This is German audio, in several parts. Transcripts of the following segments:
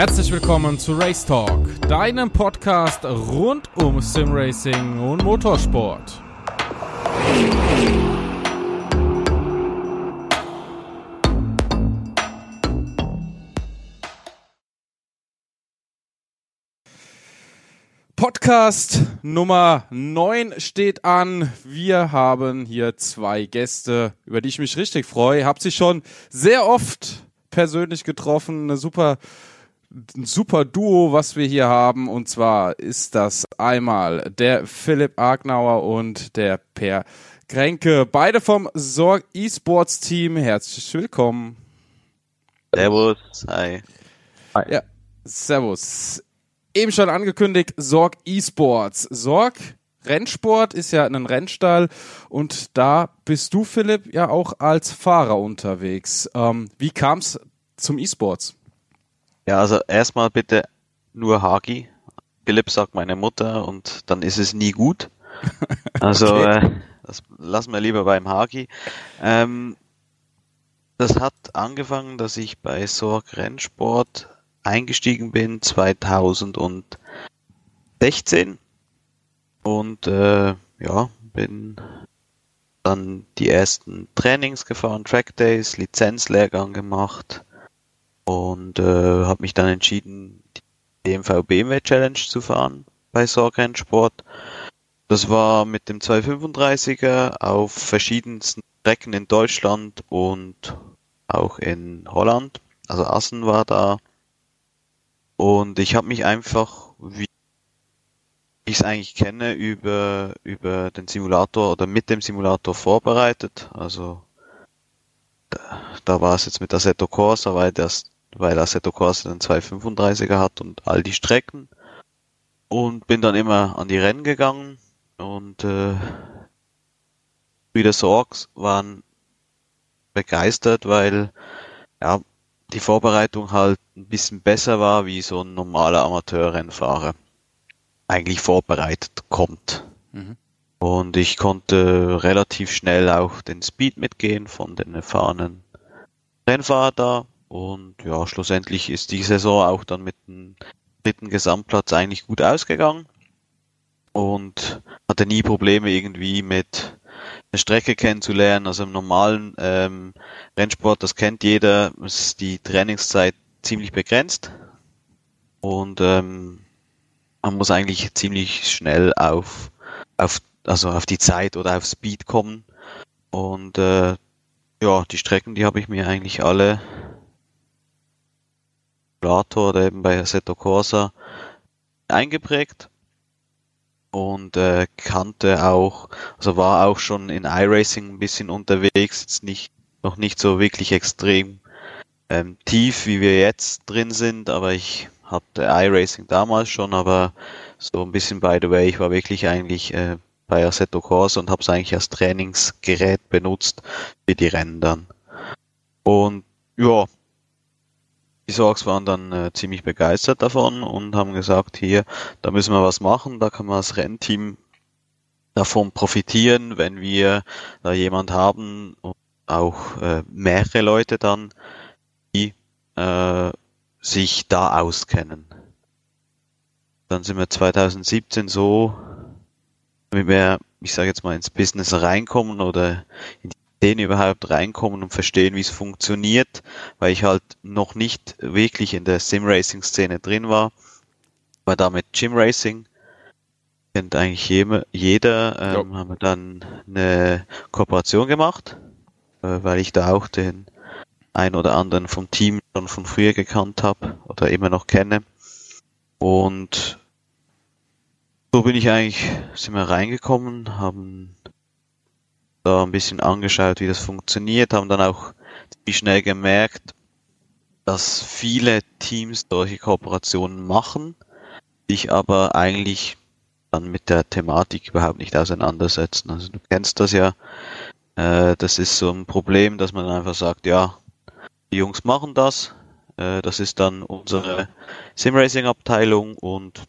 Herzlich willkommen zu Race Talk, deinem Podcast rund um Simracing und Motorsport. Podcast Nummer 9 steht an. Wir haben hier zwei Gäste, über die ich mich richtig freue. Hab sie schon sehr oft persönlich getroffen. Eine super, ein super Duo, was wir hier haben. Und zwar ist das einmal der Philipp Agnauer und der Per Kränke. Beide vom Sorg eSports Team. Herzlich willkommen. Servus. Hi. Hi. Ja, servus eben schon angekündigt, Sorg eSports. Sorg Rennsport ist ja ein Rennstall und da bist du, Philipp, ja auch als Fahrer unterwegs. Ähm, wie kam es zum eSports? Ja, also erstmal bitte nur Hagi. Philipp sagt meine Mutter und dann ist es nie gut. Also okay. äh, das lassen wir lieber beim Hagi. Ähm, das hat angefangen, dass ich bei Sorg Rennsport eingestiegen bin 2016 und äh, ja, bin dann die ersten Trainings gefahren, Track Days, Lizenzlehrgang gemacht und äh, habe mich dann entschieden, die DMV BMW Challenge zu fahren bei Sorgrennsport. Das war mit dem 235er auf verschiedensten Strecken in Deutschland und auch in Holland. Also Assen war da und ich habe mich einfach, wie ich es eigentlich kenne, über, über den Simulator oder mit dem Simulator vorbereitet. Also da, da war es jetzt mit Assetto Corsa, weil das weil Assetto Corsa den 235er hat und all die Strecken. Und bin dann immer an die Rennen gegangen und äh, wieder Sorgs waren begeistert, weil ja, die Vorbereitung halt ein bisschen besser war, wie so ein normaler Amateurrennfahrer eigentlich vorbereitet kommt. Mhm. Und ich konnte relativ schnell auch den Speed mitgehen von den erfahrenen Rennfahrer da. Und ja, schlussendlich ist die Saison auch dann mit dem dritten Gesamtplatz eigentlich gut ausgegangen. Und hatte nie Probleme irgendwie mit eine Strecke kennenzulernen. Also im normalen ähm, Rennsport, das kennt jeder, ist die Trainingszeit ziemlich begrenzt und ähm, man muss eigentlich ziemlich schnell auf, auf, also auf die Zeit oder auf Speed kommen. Und äh, ja, die Strecken, die habe ich mir eigentlich alle Plato oder eben bei Assetto Corsa eingeprägt und äh, kannte auch, also war auch schon in iRacing ein bisschen unterwegs, jetzt nicht noch nicht so wirklich extrem ähm, tief, wie wir jetzt drin sind, aber ich hatte iRacing damals schon, aber so ein bisschen by the way, ich war wirklich eigentlich äh, bei Assetto Corsa und habe es eigentlich als Trainingsgerät benutzt für die Rennen dann. Und ja, die Sorgs waren dann äh, ziemlich begeistert davon und haben gesagt, hier, da müssen wir was machen, da kann man als Rennteam davon profitieren, wenn wir da jemand haben und auch äh, mehrere Leute dann, die äh, sich da auskennen. Dann sind wir 2017 so, wenn wir, ich sage jetzt mal, ins Business reinkommen oder in die Szene überhaupt reinkommen und verstehen, wie es funktioniert, weil ich halt noch nicht wirklich in der Sim-Racing-Szene drin war. War da mit Gym Racing, kennt eigentlich jeder, jeder ähm, haben wir dann eine Kooperation gemacht, äh, weil ich da auch den ein oder anderen vom Team schon von früher gekannt habe oder immer noch kenne. Und so bin ich eigentlich, sind wir reingekommen, haben da ein bisschen angeschaut, wie das funktioniert, haben dann auch schnell gemerkt, dass viele Teams solche Kooperationen machen, sich aber eigentlich dann mit der Thematik überhaupt nicht auseinandersetzen. Also du kennst das ja, äh, das ist so ein Problem, dass man einfach sagt, ja, die Jungs machen das, äh, das ist dann unsere Simracing-Abteilung und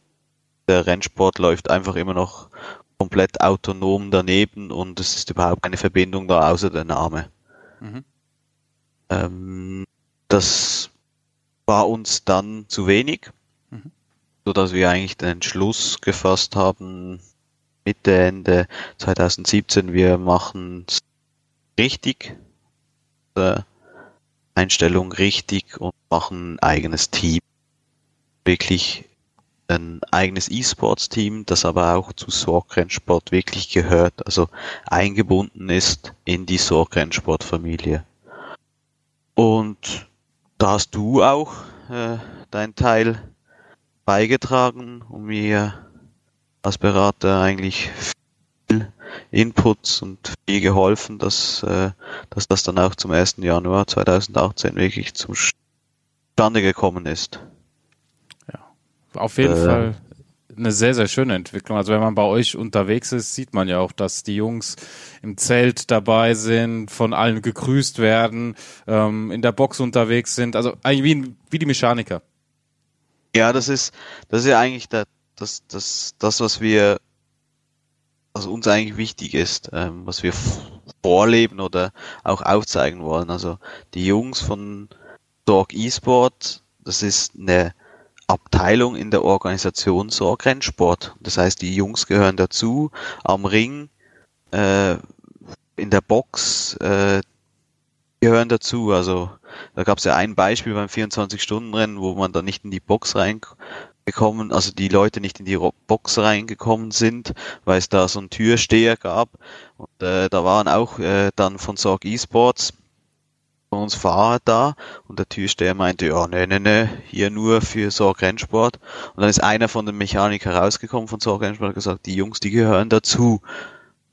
der Rennsport läuft einfach immer noch komplett autonom daneben und es ist überhaupt keine Verbindung da außer der Name. Mhm. Ähm, das war uns dann zu wenig, mhm. so dass wir eigentlich den Entschluss gefasst haben, Mitte, Ende 2017, wir machen richtig, äh, Einstellung richtig und machen ein eigenes Team. Wirklich ein eigenes E-Sports-Team, das aber auch zu Sorg-Rennsport wirklich gehört, also eingebunden ist in die Sorg-Rennsport-Familie. Und da hast du auch äh, deinen Teil beigetragen und mir als Berater eigentlich viel Inputs und viel geholfen, dass, äh, dass das dann auch zum 1. Januar 2018 wirklich zum Stande gekommen ist. Auf jeden äh, Fall eine sehr, sehr schöne Entwicklung. Also wenn man bei euch unterwegs ist, sieht man ja auch, dass die Jungs im Zelt dabei sind, von allen gegrüßt werden, ähm, in der Box unterwegs sind. Also eigentlich wie, wie die Mechaniker. Ja, das ist, das ist ja eigentlich der, das, das, das, was wir, was uns eigentlich wichtig ist, ähm, was wir vorleben oder auch aufzeigen wollen. Also die Jungs von Sorg eSport, das ist eine Abteilung in der Organisation Sorg Rennsport. Das heißt, die Jungs gehören dazu, am Ring, äh, in der Box, äh, gehören dazu. Also da gab es ja ein Beispiel beim 24-Stunden-Rennen, wo man da nicht in die Box rein gekommen, also die Leute nicht in die Box reingekommen sind, weil es da so einen Türsteher gab. Und äh, da waren auch äh, dann von Sorg Esports von uns Fahrer da und der Türsteher meinte, ja, ne, ne, ne, hier nur für Sorg Rennsport. Und dann ist einer von den Mechanikern rausgekommen von Sorg Rennsport und gesagt, die Jungs, die gehören dazu.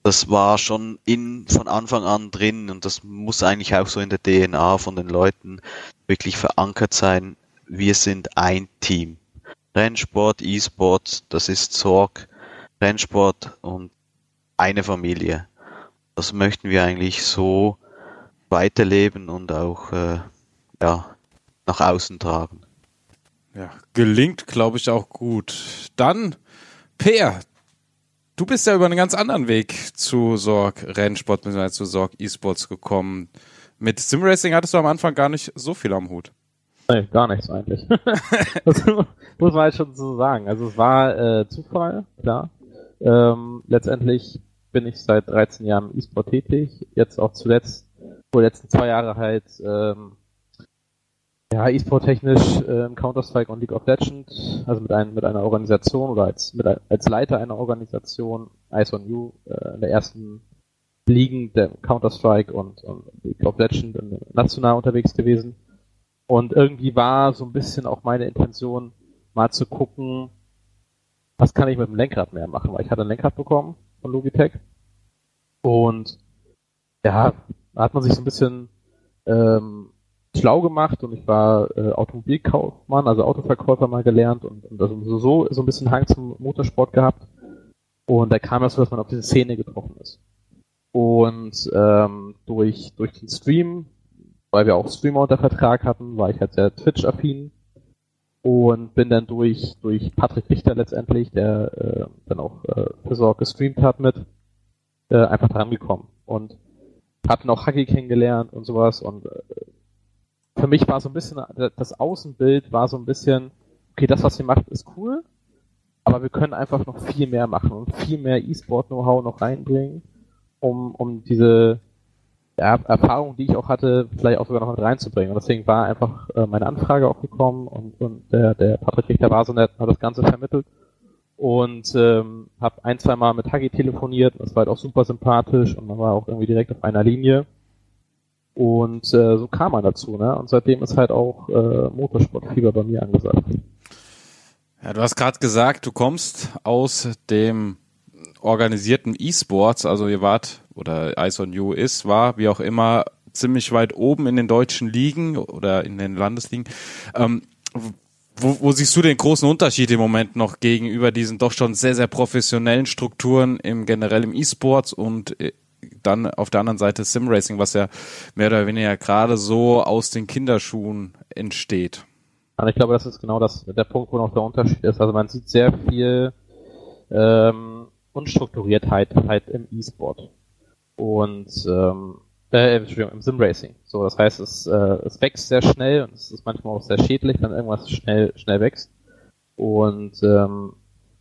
Das war schon in, von Anfang an drin und das muss eigentlich auch so in der DNA von den Leuten wirklich verankert sein. Wir sind ein Team. Rennsport, E-Sport, das ist Sorg, Rennsport und eine Familie. Das möchten wir eigentlich so weiterleben und auch äh, ja, nach außen tragen. Ja, gelingt, glaube ich, auch gut. Dann, Peer, du bist ja über einen ganz anderen Weg zu Sorg Rennsport bzw. zu Sorg E-Sports gekommen. Mit Simracing hattest du am Anfang gar nicht so viel am Hut. Nee, gar nichts eigentlich. das muss man halt schon so sagen. Also es war äh, Zufall, klar. Ähm, letztendlich bin ich seit 13 Jahren im E-Sport tätig. Jetzt auch zuletzt, vor letzten zwei Jahre halt ähm, ja, E-Sport technisch ähm, Counter-Strike und League of Legends, also mit, einem, mit einer Organisation oder als, mit, als Leiter einer Organisation, Ice on You, äh, in der ersten Ligen der Counter-Strike und, und League of Legends national unterwegs gewesen. Und irgendwie war so ein bisschen auch meine Intention, mal zu gucken, was kann ich mit dem Lenkrad mehr machen, weil ich hatte ein Lenkrad bekommen von Logitech. Und ja, da hat man sich so ein bisschen ähm, schlau gemacht und ich war äh, Automobilkaufmann, also Autoverkäufer mal gelernt und, und also so, so ein bisschen Hang zum Motorsport gehabt. Und da kam es so, dass man auf diese Szene getroffen ist. Und ähm, durch, durch den Stream weil wir auch Streamer unter Vertrag hatten, war ich halt sehr Twitch-affin und bin dann durch, durch Patrick Richter letztendlich, der äh, dann auch äh, für Sorg gestreamt hat mit, äh, einfach dran gekommen und hab auch Huggy kennengelernt und sowas und äh, für mich war so ein bisschen, das Außenbild war so ein bisschen, okay, das, was ihr macht, ist cool, aber wir können einfach noch viel mehr machen und viel mehr E-Sport-Know-how noch reinbringen, um, um diese, Erfahrung, die ich auch hatte, vielleicht auch sogar noch mit reinzubringen. Und deswegen war einfach äh, meine Anfrage auch gekommen und, und der, der Patrick Richter war so nett hat das Ganze vermittelt und ähm, habe ein, zwei Mal mit Hagi telefoniert das war halt auch super sympathisch und man war auch irgendwie direkt auf einer Linie. Und äh, so kam man dazu, ne? Und seitdem ist halt auch äh, Motorsportfieber bei mir angesagt. Ja, du hast gerade gesagt, du kommst aus dem organisierten E-Sports, also ihr wart oder Ice on You ist, war, wie auch immer, ziemlich weit oben in den deutschen Ligen oder in den Landesligen. Ähm, wo, wo siehst du den großen Unterschied im Moment noch gegenüber diesen doch schon sehr, sehr professionellen Strukturen im generell im E-Sports und äh, dann auf der anderen Seite Simracing, was ja mehr oder weniger gerade so aus den Kinderschuhen entsteht? Also ich glaube, das ist genau das, der Punkt, wo noch der Unterschied ist. Also man sieht sehr viel ähm, Unstrukturiertheit halt im E-Sport. Und ähm, Äh, Entschuldigung, im Sim-Racing. So, das heißt, es, äh, es wächst sehr schnell und es ist manchmal auch sehr schädlich, wenn irgendwas schnell, schnell wächst. Und ähm,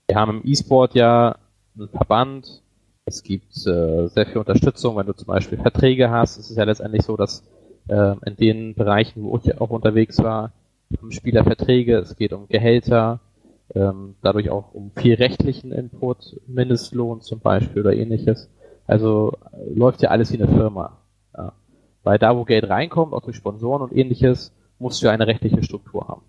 wir haben im E-Sport ja einen Verband, es gibt äh, sehr viel Unterstützung, wenn du zum Beispiel Verträge hast. Es ist ja letztendlich so, dass äh, in den Bereichen, wo ich auch unterwegs war, haben Spieler Verträge, es geht um Gehälter, ähm, dadurch auch um viel rechtlichen Input, Mindestlohn zum Beispiel oder ähnliches. Also äh, läuft ja alles wie eine Firma. Weil da, wo Geld reinkommt, auch durch Sponsoren und ähnliches, musst du eine rechtliche Struktur haben.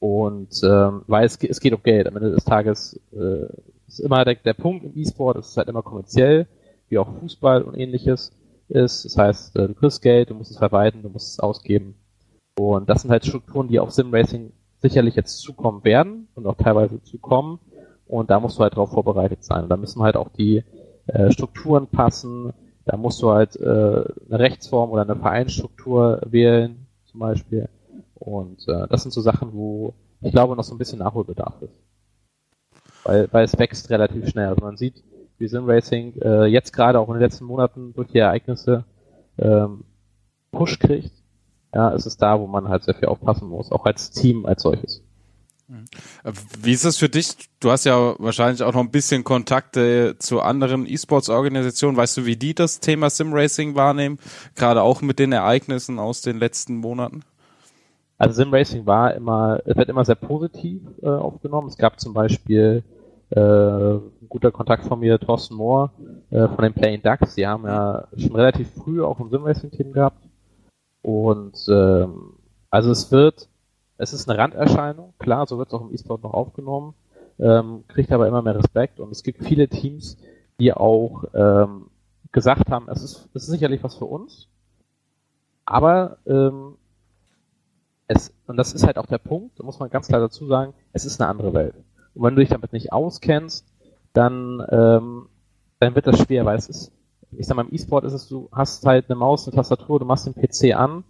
Und ähm, weil es, es geht um Geld. Am Ende des Tages äh, ist immer der, der Punkt im E-Sport, es ist halt immer kommerziell, wie auch Fußball und ähnliches ist. Das heißt, äh, du kriegst Geld, du musst es verwalten, du musst es ausgeben. Und das sind halt Strukturen, die auf Sim-Racing sicherlich jetzt zukommen werden und auch teilweise zukommen. Und da musst du halt darauf vorbereitet sein. Und da müssen halt auch die äh, Strukturen passen. Da musst du halt äh, eine Rechtsform oder eine Vereinsstruktur wählen, zum Beispiel. Und äh, das sind so Sachen, wo ich glaube noch so ein bisschen Nachholbedarf ist. Weil, weil es wächst relativ schnell. Also man sieht, wie Sim Racing äh, jetzt gerade auch in den letzten Monaten durch die Ereignisse ähm, Push kriegt ja, es ist da, wo man halt sehr viel aufpassen muss, auch als Team als solches. Wie ist es für dich? Du hast ja wahrscheinlich auch noch ein bisschen Kontakte zu anderen E-Sports-Organisationen. Weißt du, wie die das Thema Sim-Racing wahrnehmen? Gerade auch mit den Ereignissen aus den letzten Monaten? Also Sim-Racing war immer, es wird immer sehr positiv äh, aufgenommen. Es gab zum Beispiel äh, ein guter Kontakt von mir, Thorsten Mohr äh, von den Playing Ducks. Die haben ja schon relativ früh auch ein Sim-Racing-Team gehabt und ähm, also es wird, es ist eine Randerscheinung, klar, so wird es auch im E-Sport noch aufgenommen, ähm, kriegt aber immer mehr Respekt. Und es gibt viele Teams, die auch ähm, gesagt haben, es ist, es ist sicherlich was für uns, aber ähm, es, und das ist halt auch der Punkt, da muss man ganz klar dazu sagen, es ist eine andere Welt. Und wenn du dich damit nicht auskennst, dann, ähm, dann wird das schwer, weil es ist, ich sag mal, im E-Sport ist es, du hast halt eine Maus, eine Tastatur, du machst den PC an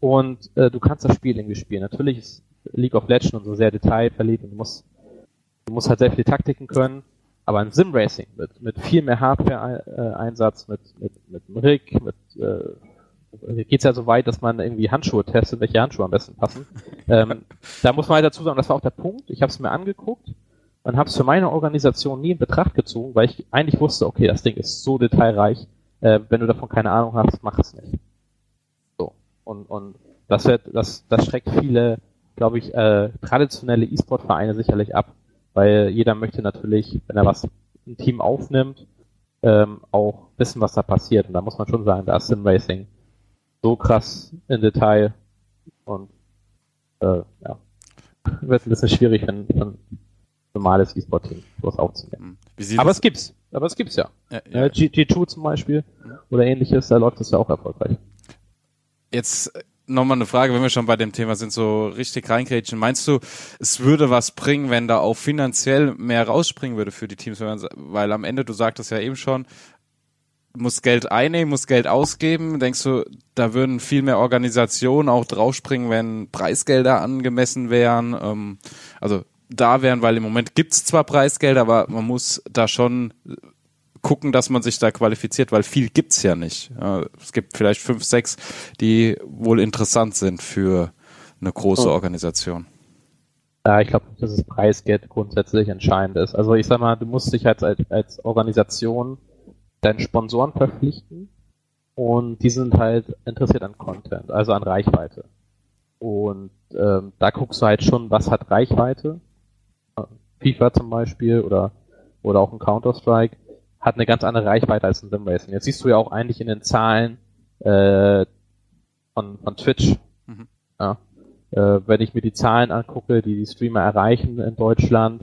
und äh, du kannst das Spiel irgendwie spielen. Natürlich ist League of Legends und so sehr detailverliebt und du musst, du musst halt sehr viele Taktiken können, aber ein Sim-Racing mit, mit viel mehr Hardware-Einsatz, mit, mit, mit einem Rig, mit äh, geht's ja so weit, dass man irgendwie Handschuhe testet, welche Handschuhe am besten passen. ähm, da muss man halt dazu sagen, das war auch der Punkt, ich habe es mir angeguckt und habe es für meine Organisation nie in Betracht gezogen, weil ich eigentlich wusste, okay, das Ding ist so detailreich, äh, wenn du davon keine Ahnung hast, mach es nicht. Und, und das wird, das, das schreckt viele, glaube ich, äh, traditionelle E-Sport-Vereine sicherlich ab, weil jeder möchte natürlich, wenn er was im Team aufnimmt, ähm, auch wissen, was da passiert. Und da muss man schon sagen, da ist Sim Racing so krass in Detail und äh, ja, wird ein bisschen schwierig, wenn, wenn normales E-Sport-Team sowas aufzunehmen. Hm. Aber es gibt's. Aber es gibt's ja. ja, ja. G2 zum Beispiel oder ähnliches, da läuft es ja auch erfolgreich. Jetzt äh, nochmal eine Frage, wenn wir schon bei dem Thema sind, so richtig reingrätschen. Meinst du, es würde was bringen, wenn da auch finanziell mehr rausspringen würde für die Teams? Weil am Ende, du sagtest ja eben schon, muss Geld einnehmen, muss Geld ausgeben. Denkst du, da würden viel mehr Organisationen auch draufspringen, wenn Preisgelder angemessen wären? Ähm, also da wären, weil im Moment gibt's zwar Preisgelder, aber man muss da schon gucken, dass man sich da qualifiziert, weil viel gibt's ja nicht. Es gibt vielleicht fünf, sechs, die wohl interessant sind für eine große Organisation. Ja, ich glaube, dass das Preisgeld grundsätzlich entscheidend ist. Also ich sag mal, du musst dich als, als Organisation deinen Sponsoren verpflichten und die sind halt interessiert an Content, also an Reichweite. Und ähm, da guckst du halt schon, was hat Reichweite FIFA zum Beispiel oder, oder auch ein Counter-Strike, hat eine ganz andere Reichweite als ein Sim Racing. Jetzt siehst du ja auch eigentlich in den Zahlen äh, von, von Twitch. Mhm. Ja. Äh, wenn ich mir die Zahlen angucke, die die Streamer erreichen in Deutschland,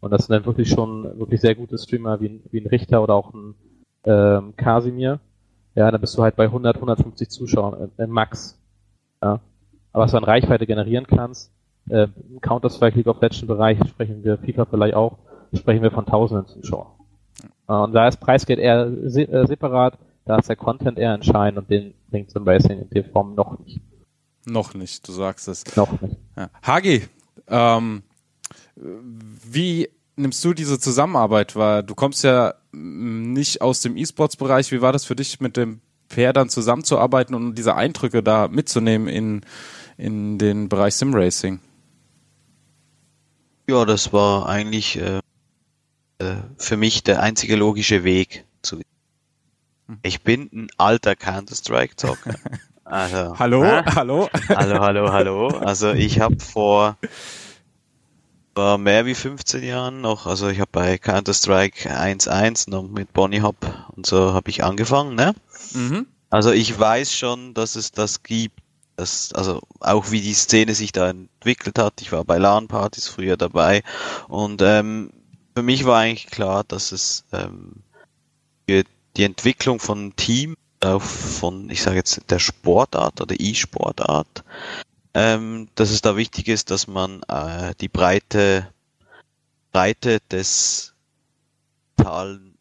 und das sind dann wirklich schon wirklich sehr gute Streamer wie, wie ein Richter oder auch ein ähm, Kasimir, ja, dann bist du halt bei 100, 150 Zuschauern im Max. Ja. Aber was du an Reichweite generieren kannst, äh, im Counter-Strike League of Legends Bereich sprechen wir, FIFA vielleicht auch, sprechen wir von tausenden Zuschauern. Und da ist Preisgeld eher äh, separat, da ist der Content eher entscheidend und den bringt Sim Racing in der Form noch nicht. Noch nicht, du sagst es. Noch nicht. Ja. Hagi, ähm, wie nimmst du diese Zusammenarbeit wahr? Du kommst ja nicht aus dem E-Sports-Bereich. Wie war das für dich mit dem Per dann zusammenzuarbeiten und diese Eindrücke da mitzunehmen in, in den Bereich Simracing? Ja, das war eigentlich äh, äh, für mich der einzige logische Weg zu. Hm. Ich bin ein alter Counter-Strike-Zocker. Also, hallo, äh? hallo, hallo, hallo, hallo. Also ich habe vor war mehr wie 15 Jahren noch, also ich habe bei Counter-Strike 1.1 noch mit Bonnie Hop und so habe ich angefangen, ne? Mhm. Also ich weiß schon, dass es das gibt. Das, also auch wie die Szene sich da entwickelt hat. Ich war bei LAN-Partys früher dabei und ähm, für mich war eigentlich klar, dass es ähm, für die Entwicklung von Team, auch von, ich sage jetzt, der Sportart oder E-Sportart, ähm, dass es da wichtig ist, dass man äh, die breite Breite des digitalen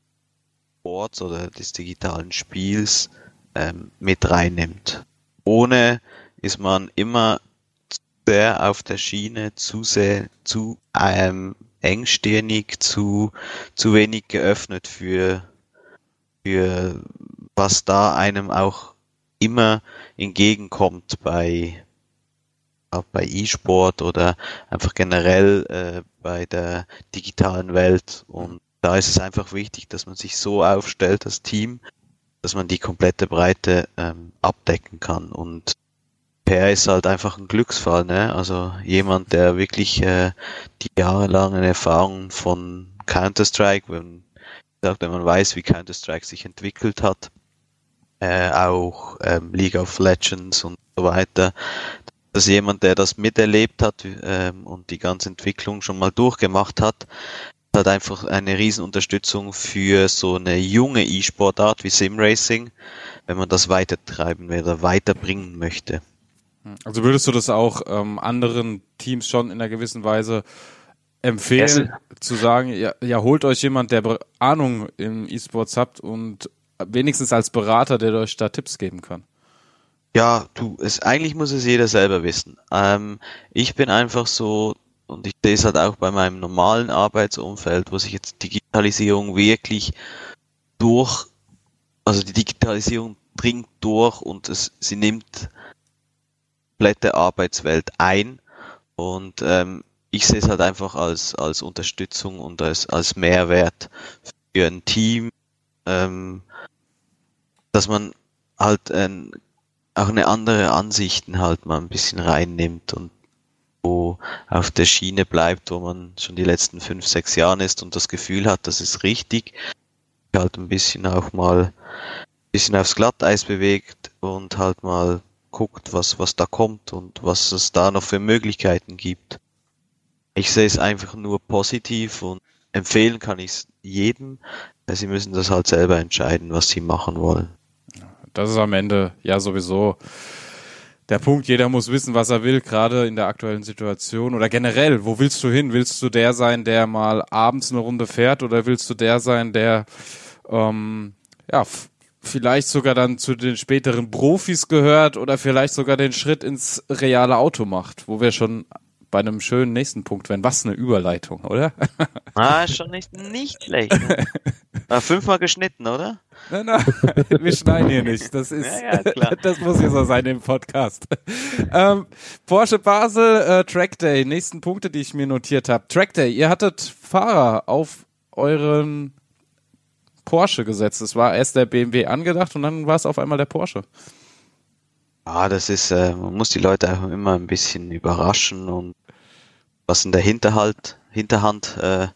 Sports oder des digitalen Spiels ähm, mit reinnimmt. Ohne ist man immer sehr auf der Schiene, zu sehr, zu ähm, engstirnig, zu, zu wenig geöffnet für, für was da einem auch immer entgegenkommt bei, bei E-Sport oder einfach generell äh, bei der digitalen Welt. Und da ist es einfach wichtig, dass man sich so aufstellt, das Team, dass man die komplette Breite ähm, abdecken kann. Und Per ist halt einfach ein Glücksfall, ne? Also jemand, der wirklich äh, die jahrelange Erfahrung von Counter-Strike, wenn, wenn man weiß, wie Counter-Strike sich entwickelt hat, äh, auch ähm, League of Legends und so weiter, dass jemand, der das miterlebt hat ähm, und die ganze Entwicklung schon mal durchgemacht hat, hat einfach eine Riesenunterstützung für so eine junge E-Sportart wie Sim-Racing, wenn man das weitertreiben oder weiterbringen möchte. Also würdest du das auch ähm, anderen Teams schon in einer gewissen Weise empfehlen, ja, zu sagen, ja, ja, holt euch jemand, der Ahnung im E-Sports habt und wenigstens als Berater, der euch da Tipps geben kann? Ja, du, es, eigentlich muss es jeder selber wissen. Ähm, ich bin einfach so, und ich sehe es halt auch bei meinem normalen Arbeitsumfeld, wo sich jetzt Digitalisierung wirklich durch, also die Digitalisierung dringt durch und es, sie nimmt komplette Arbeitswelt ein. Und ähm, ich sehe es halt einfach als, als Unterstützung und als, als Mehrwert für ein Team, ähm, dass man halt ähm, auch eine andere Ansichten halt mal ein bisschen reinnimmt und wo auf der Schiene bleibt, wo man schon die letzten fünf, sechs Jahre ist und das Gefühl hat, das ist richtig, halt ein bisschen auch mal ein bisschen aufs Glatteis bewegt und halt mal guckt, was, was da kommt und was es da noch für Möglichkeiten gibt. Ich sehe es einfach nur positiv und empfehlen kann ich es jedem. Sie müssen das halt selber entscheiden, was sie machen wollen. Das ist am Ende ja sowieso der Punkt. Jeder muss wissen, was er will, gerade in der aktuellen Situation oder generell. Wo willst du hin? Willst du der sein, der mal abends eine Runde fährt oder willst du der sein, der ähm, ja, vielleicht sogar dann zu den späteren Profis gehört oder vielleicht sogar den Schritt ins reale Auto macht, wo wir schon bei einem schönen nächsten Punkt wären. Was eine Überleitung, oder? Ah, schon nicht, nicht schlecht. Ne? fünfmal geschnitten, oder? Nein, nein, wir schneiden hier nicht. Das ist, ja, ja, das muss hier so sein im Podcast. Ähm, Porsche Basel äh, Track Day. Nächsten Punkte, die ich mir notiert habe. Track Day. Ihr hattet Fahrer auf euren Porsche gesetzt. Es war erst der BMW angedacht und dann war es auf einmal der Porsche. Ah, das ist, äh, man muss die Leute auch immer ein bisschen überraschen und was in der Hinterhalt, Hinterhand äh,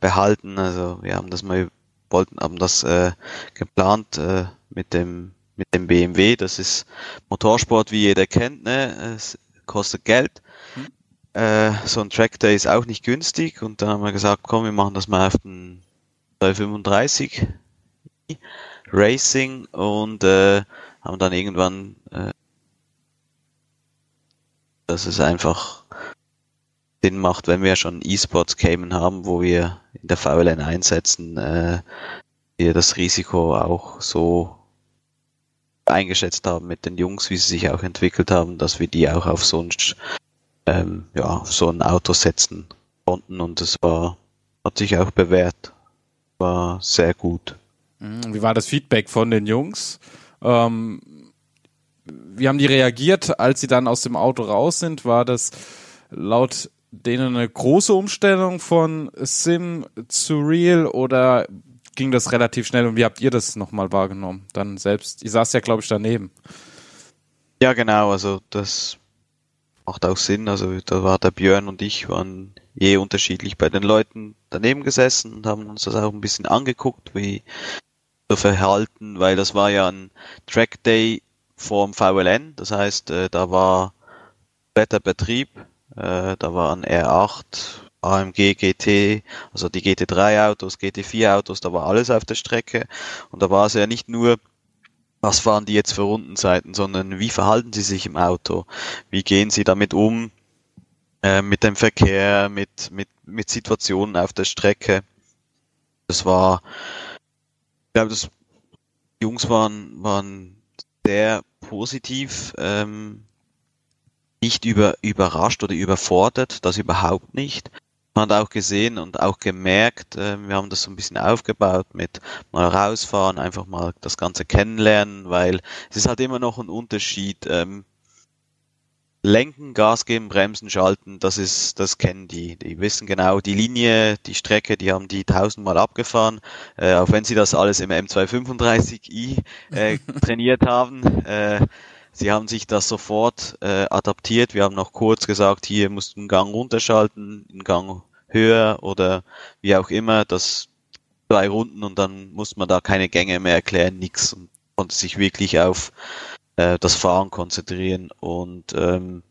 behalten. Also wir haben das mal wollten, haben das äh, geplant äh, mit dem mit dem BMW. Das ist Motorsport, wie jeder kennt, ne? Es kostet Geld. Hm. Äh, so ein Track Day ist auch nicht günstig und da haben wir gesagt, komm, wir machen das mal auf den 235 Racing und äh, haben dann irgendwann, äh, dass es einfach Sinn macht, wenn wir schon E-Sports Cayman haben, wo wir in der VLN einsetzen, äh, wir das Risiko auch so eingeschätzt haben mit den Jungs, wie sie sich auch entwickelt haben, dass wir die auch auf so ein, ähm, ja, so ein Auto setzen konnten und es war, hat sich auch bewährt war sehr gut. Mhm. Wie war das Feedback von den Jungs? Ähm, wie haben die reagiert, als sie dann aus dem Auto raus sind? War das laut denen eine große Umstellung von Sim zu Real oder ging das relativ schnell und wie habt ihr das nochmal wahrgenommen? Dann selbst, ihr saß ja, glaube ich, daneben. Ja, genau, also das macht auch Sinn. Also da war der Björn und ich waren je unterschiedlich bei den Leuten daneben gesessen und haben uns das auch ein bisschen angeguckt, wie so verhalten, weil das war ja ein Track Day vorm VLN, das heißt, äh, da war kompletter Betrieb, äh, da waren R8, AMG, GT, also die GT3 Autos, GT4 Autos, da war alles auf der Strecke und da war es ja nicht nur was fahren die jetzt für Rundenzeiten, sondern wie verhalten sie sich im Auto? Wie gehen sie damit um? Äh, mit dem Verkehr, mit, mit, mit Situationen auf der Strecke. Das war, ich glaube, das die Jungs waren, waren sehr positiv, ähm, nicht über, überrascht oder überfordert, das überhaupt nicht. Man hat auch gesehen und auch gemerkt, äh, wir haben das so ein bisschen aufgebaut mit mal rausfahren, einfach mal das Ganze kennenlernen, weil es ist halt immer noch ein Unterschied. Ähm, Lenken, Gas geben, Bremsen, Schalten, das ist, das kennen die. Die wissen genau die Linie, die Strecke, die haben die tausendmal abgefahren. Äh, auch wenn sie das alles im M235i äh, trainiert haben. Äh, sie haben sich das sofort äh, adaptiert. Wir haben noch kurz gesagt, hier musst du einen Gang runterschalten, einen Gang höher oder wie auch immer. Das zwei Runden und dann muss man da keine Gänge mehr erklären, nix und konnte sich wirklich auf äh, das Fahren konzentrieren und ähm,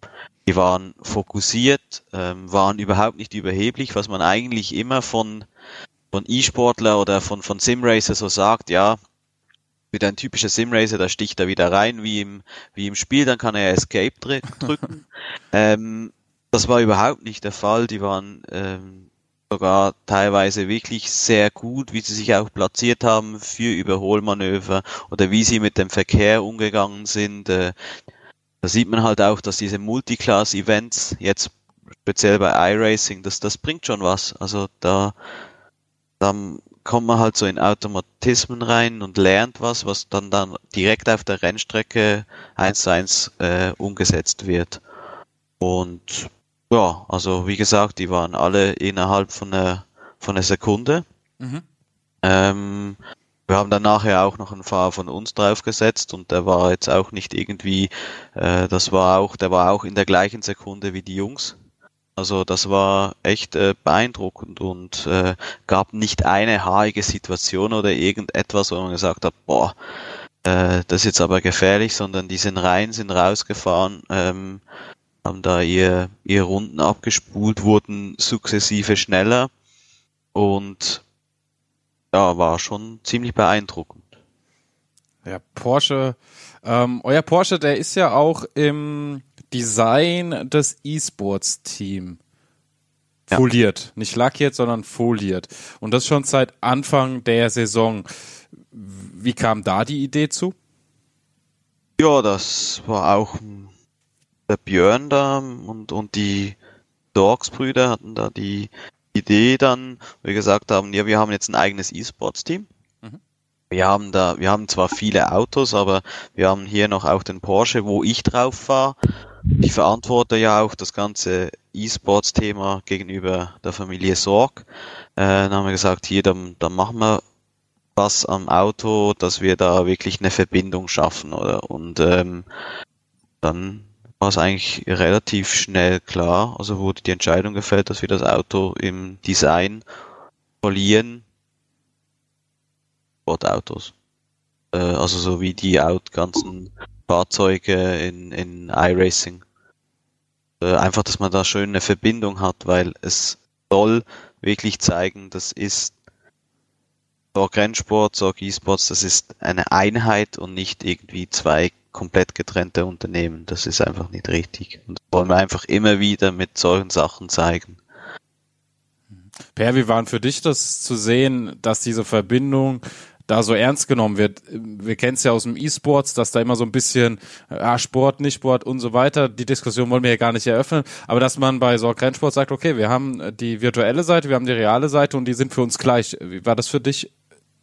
die waren fokussiert, ähm, waren überhaupt nicht überheblich, was man eigentlich immer von von E-Sportler oder von von Simracer so sagt, ja, wieder ein typischer Simracer, da sticht er wieder rein wie im wie im Spiel, dann kann er Escape drücken. ähm, das war überhaupt nicht der Fall. Die waren ähm, sogar teilweise wirklich sehr gut, wie sie sich auch platziert haben für Überholmanöver oder wie sie mit dem Verkehr umgegangen sind. Äh, da sieht man halt auch, dass diese Multiclass-Events jetzt speziell bei iRacing, das, das bringt schon was. Also da, da kommt man halt so in Automatismen rein und lernt was, was dann dann direkt auf der Rennstrecke eins zu eins äh, umgesetzt wird. Und ja, also wie gesagt, die waren alle innerhalb von einer, von einer Sekunde. Mhm. Ähm, wir haben dann nachher auch noch einen Fahrer von uns draufgesetzt und der war jetzt auch nicht irgendwie, äh, das war auch, der war auch in der gleichen Sekunde wie die Jungs. Also das war echt äh, beeindruckend und äh, gab nicht eine haarige Situation oder irgendetwas, wo man gesagt hat, boah, äh, das ist jetzt aber gefährlich, sondern die sind rein, sind rausgefahren. Ähm, haben da ihr, ihr Runden abgespult, wurden sukzessive schneller und ja, war schon ziemlich beeindruckend. Ja, Porsche, ähm, euer Porsche, der ist ja auch im Design des E-Sports-Team foliert. Ja. Nicht lackiert, sondern foliert. Und das schon seit Anfang der Saison. Wie kam da die Idee zu? Ja, das war auch ein der Björn da und, und die Dogs-Brüder hatten da die Idee dann, wo wir gesagt haben, ja, wir haben jetzt ein eigenes E-Sports-Team. Mhm. Wir haben da, wir haben zwar viele Autos, aber wir haben hier noch auch den Porsche, wo ich drauf fahre. Ich verantworte ja auch das ganze E-Sports-Thema gegenüber der Familie Sorg. Äh, dann haben wir gesagt, hier, dann, dann machen wir was am Auto, dass wir da wirklich eine Verbindung schaffen, oder? Und ähm, dann war es eigentlich relativ schnell klar. Also wurde die Entscheidung gefällt, dass wir das Auto im Design verlieren. Sportautos. Äh, also so wie die Out ganzen Fahrzeuge in, in iRacing. Äh, einfach, dass man da schön eine Verbindung hat, weil es soll wirklich zeigen, das ist Sorg Rennsport, Sorg E-Sports, das ist eine Einheit und nicht irgendwie zwei komplett getrennte Unternehmen. Das ist einfach nicht richtig. Und das wollen wir einfach immer wieder mit solchen Sachen zeigen. Per, wie waren für dich das zu sehen, dass diese Verbindung da so ernst genommen wird. Wir kennen es ja aus dem E-Sports, dass da immer so ein bisschen ah, Sport, nicht Sport und so weiter. Die Diskussion wollen wir ja gar nicht eröffnen. Aber dass man bei Sorg Rennsport sagt, okay, wir haben die virtuelle Seite, wir haben die reale Seite und die sind für uns gleich. Wie war das für dich,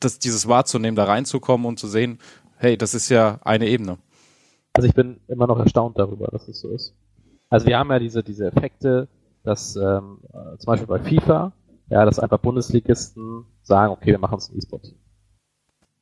das, dieses wahrzunehmen, da reinzukommen und zu sehen, hey, das ist ja eine Ebene. Also ich bin immer noch erstaunt darüber, dass es so ist. Also wir haben ja diese, diese Effekte, dass ähm, äh, zum Beispiel bei FIFA, ja, dass einfach Bundesligisten sagen, okay, wir machen uns ein E-Sport-Team.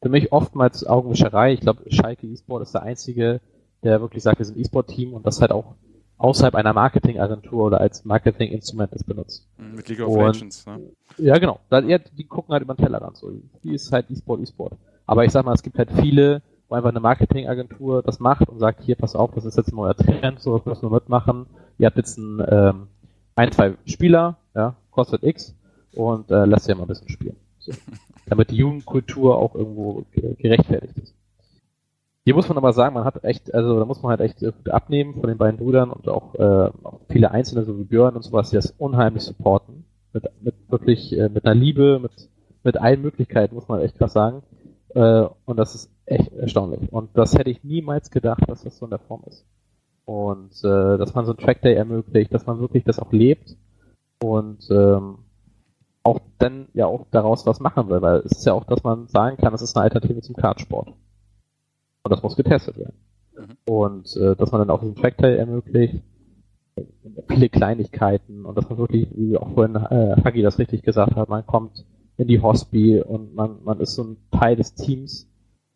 Für mich oftmals Augenwischerei. Ich glaube, Schalke E-Sport ist der einzige, der wirklich sagt, wir sind E-Sport-Team und das halt auch außerhalb einer Marketingagentur oder als Marketinginstrument das benutzt. Mhm, mit League of und, Legends, ne? Ja, genau. Die gucken halt über den Tellerrand so. Die ist halt E-Sport, E-Sport. Aber ich sag mal, es gibt halt viele, wo einfach eine Marketingagentur das macht und sagt, hier, pass auf, das ist jetzt ein neuer Trend, so müssen wir mitmachen. Ihr habt jetzt ein, ähm, ein, zwei Spieler, ja, kostet X und äh, lasst ihr mal ein bisschen spielen. So. Damit die Jugendkultur auch irgendwo gerechtfertigt ist. Hier muss man aber sagen, man hat echt, also da muss man halt echt gut abnehmen von den beiden Brüdern und auch, äh, auch viele Einzelne, so wie Björn und sowas, die das unheimlich supporten. Mit, mit wirklich, äh, mit einer Liebe, mit, mit allen Möglichkeiten, muss man echt krass sagen. Äh, und das ist echt erstaunlich. Und das hätte ich niemals gedacht, dass das so in der Form ist. Und äh, dass man so ein Trackday ermöglicht, dass man wirklich das auch lebt und ähm, auch dann ja auch daraus was machen will, weil es ist ja auch, dass man sagen kann, es ist eine Alternative zum Kartsport. Und das muss getestet werden. Mhm. Und äh, dass man dann auch diesen Tracktail ermöglicht, viele Kleinigkeiten und dass man wirklich, wie auch vorhin äh, Hagi das richtig gesagt hat, man kommt in die Hospi und man, man ist so ein Teil des Teams,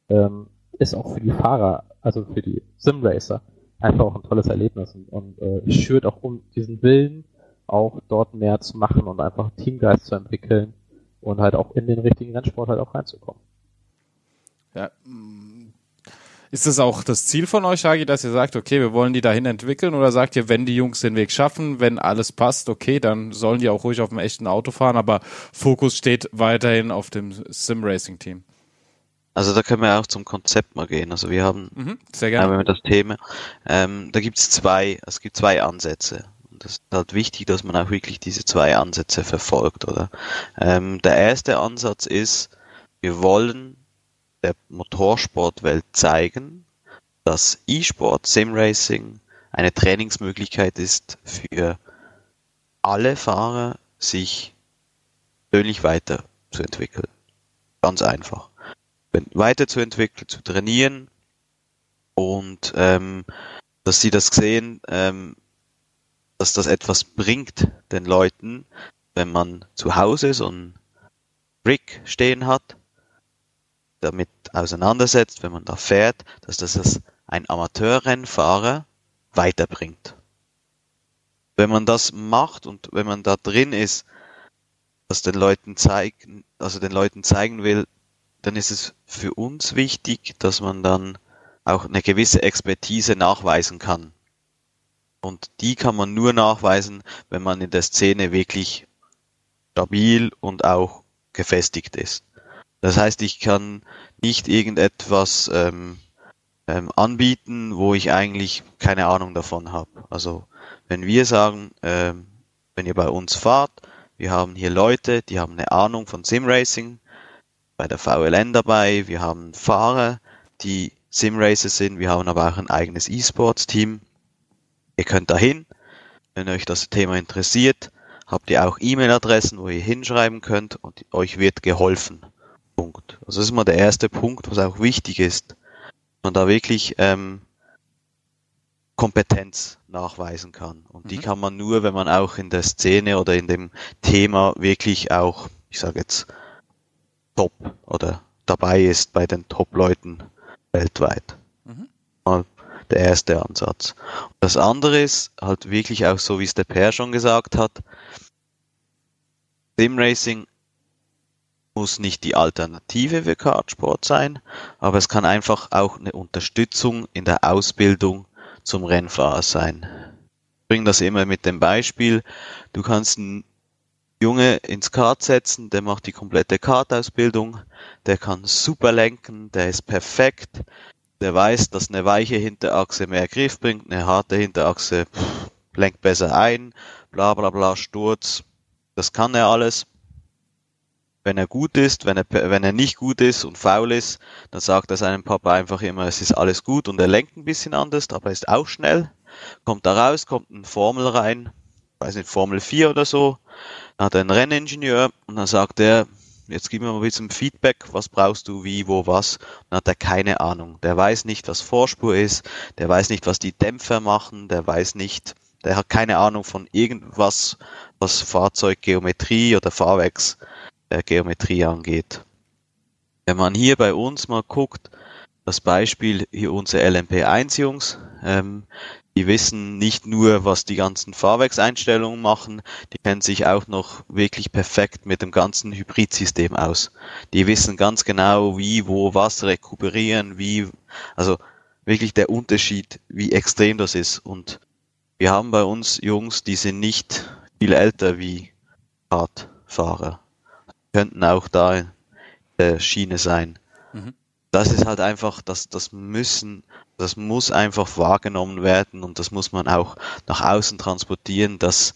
ähm, ist auch für die Fahrer, also für die Simracer, einfach auch ein tolles Erlebnis und, und äh, schürt auch um diesen Willen, auch dort mehr zu machen und einfach Teamgeist zu entwickeln und halt auch in den richtigen Rennsport halt auch reinzukommen. Ja, ist das auch das Ziel von euch, Hagi, dass ihr sagt, okay, wir wollen die dahin entwickeln oder sagt ihr, wenn die Jungs den Weg schaffen, wenn alles passt, okay, dann sollen die auch ruhig auf dem echten Auto fahren, aber Fokus steht weiterhin auf dem Sim-Racing-Team? Also da können wir auch zum Konzept mal gehen. Also wir haben mhm, sehr gerne. Haben das Thema. Ähm, da gibt es zwei, es gibt zwei Ansätze. Und das ist halt wichtig, dass man auch wirklich diese zwei Ansätze verfolgt, oder? Ähm, der erste Ansatz ist, wir wollen der Motorsportwelt zeigen, dass E-Sport, Sim-Racing eine Trainingsmöglichkeit ist für alle Fahrer, sich persönlich weiterzuentwickeln. Ganz einfach. Weiterzuentwickeln, zu trainieren und ähm, dass sie das sehen, ähm, dass das etwas bringt den Leuten, wenn man zu Hause so ein Rig stehen hat damit auseinandersetzt, wenn man da fährt, dass das ein Amateurrennfahrer weiterbringt. Wenn man das macht und wenn man da drin ist, das den Leuten zeigen, also den Leuten zeigen will, dann ist es für uns wichtig, dass man dann auch eine gewisse Expertise nachweisen kann. Und die kann man nur nachweisen, wenn man in der Szene wirklich stabil und auch gefestigt ist. Das heißt, ich kann nicht irgendetwas ähm, ähm, anbieten, wo ich eigentlich keine Ahnung davon habe. Also wenn wir sagen, ähm, wenn ihr bei uns fahrt, wir haben hier Leute, die haben eine Ahnung von Simracing, bei der VLN dabei, wir haben Fahrer, die Simracer sind, wir haben aber auch ein eigenes E-Sports-Team. Ihr könnt dahin, wenn euch das Thema interessiert, habt ihr auch E-Mail-Adressen, wo ihr hinschreiben könnt und euch wird geholfen. Punkt. Also das ist mal der erste Punkt, was auch wichtig ist, man da wirklich ähm, Kompetenz nachweisen kann. Und mhm. die kann man nur, wenn man auch in der Szene oder in dem Thema wirklich auch, ich sage jetzt, top oder dabei ist bei den Top-Leuten weltweit. Mhm. Mal der erste Ansatz. Und das andere ist halt wirklich auch so, wie es der Per schon gesagt hat, Simracing muss nicht die Alternative für Kartsport sein, aber es kann einfach auch eine Unterstützung in der Ausbildung zum Rennfahrer sein. Ich bringe das immer mit dem Beispiel, du kannst einen Junge ins Kart setzen, der macht die komplette Kartausbildung, der kann super lenken, der ist perfekt, der weiß, dass eine weiche Hinterachse mehr Griff bringt, eine harte Hinterachse pff, lenkt besser ein, bla bla bla, Sturz, das kann er alles wenn er gut ist, wenn er, wenn er nicht gut ist und faul ist, dann sagt er seinem Papa einfach immer, es ist alles gut und er lenkt ein bisschen anders, aber er ist auch schnell. Kommt da raus, kommt ein Formel rein, weiß nicht, Formel 4 oder so, dann hat er einen Renningenieur und dann sagt er, jetzt gib mir mal ein bisschen Feedback, was brauchst du, wie, wo, was. Dann hat er keine Ahnung. Der weiß nicht, was Vorspur ist, der weiß nicht, was die Dämpfer machen, der weiß nicht, der hat keine Ahnung von irgendwas, was Fahrzeuggeometrie oder Fahrwerksgeometrie angeht. Wenn man hier bei uns mal guckt, das Beispiel hier unsere LMP1-Jungs, ähm, die wissen nicht nur, was die ganzen Fahrwerkseinstellungen machen, die kennen sich auch noch wirklich perfekt mit dem ganzen Hybridsystem aus. Die wissen ganz genau, wie, wo, was rekuperieren, wie, also wirklich der Unterschied, wie extrem das ist. Und wir haben bei uns Jungs, die sind nicht viel älter wie Radfahrer. Könnten auch da in der Schiene sein. Mhm. Das ist halt einfach, das, das müssen, das muss einfach wahrgenommen werden und das muss man auch nach außen transportieren, dass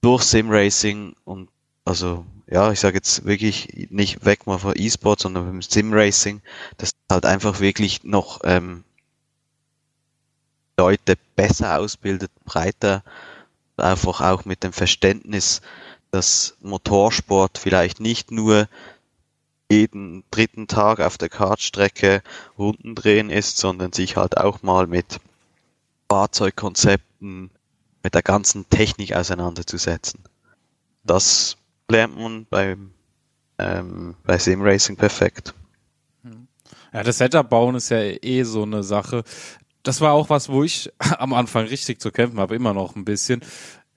durch Simracing und also ja, ich sage jetzt wirklich nicht weg mal von E-Sport, sondern beim Simracing, das halt einfach wirklich noch ähm, Leute besser ausbildet, breiter, einfach auch mit dem Verständnis, dass Motorsport vielleicht nicht nur jeden dritten Tag auf der Kartstrecke Runden drehen ist, sondern sich halt auch mal mit Fahrzeugkonzepten, mit der ganzen Technik auseinanderzusetzen. Das lernt man beim ähm, bei Simracing perfekt. Ja, das Setup bauen ist ja eh so eine Sache das war auch was, wo ich am Anfang richtig zu kämpfen habe, immer noch ein bisschen.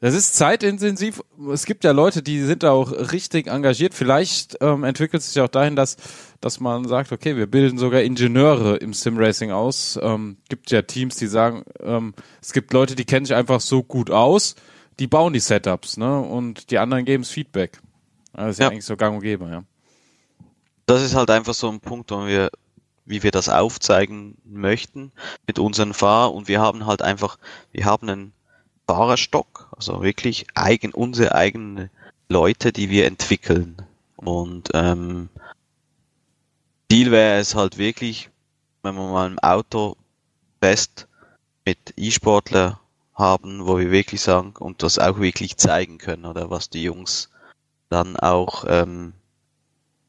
Das ist zeitintensiv. Es gibt ja Leute, die sind da auch richtig engagiert. Vielleicht ähm, entwickelt es sich auch dahin, dass, dass man sagt, okay, wir bilden sogar Ingenieure im Simracing aus. Ähm, gibt ja Teams, die sagen, ähm, es gibt Leute, die kennen sich einfach so gut aus, die bauen die Setups, ne? Und die anderen geben es Feedback. Das ist ja. ja eigentlich so gang und gäbe, ja. Das ist halt einfach so ein Punkt, wo wir wie wir das aufzeigen möchten mit unseren Fahrern und wir haben halt einfach, wir haben einen Fahrerstock, also wirklich eigen, unsere eigenen Leute, die wir entwickeln. Und ähm, Ziel wäre es halt wirklich, wenn wir mal ein Auto fest mit E-Sportler haben, wo wir wirklich sagen und das auch wirklich zeigen können oder was die Jungs dann auch ähm,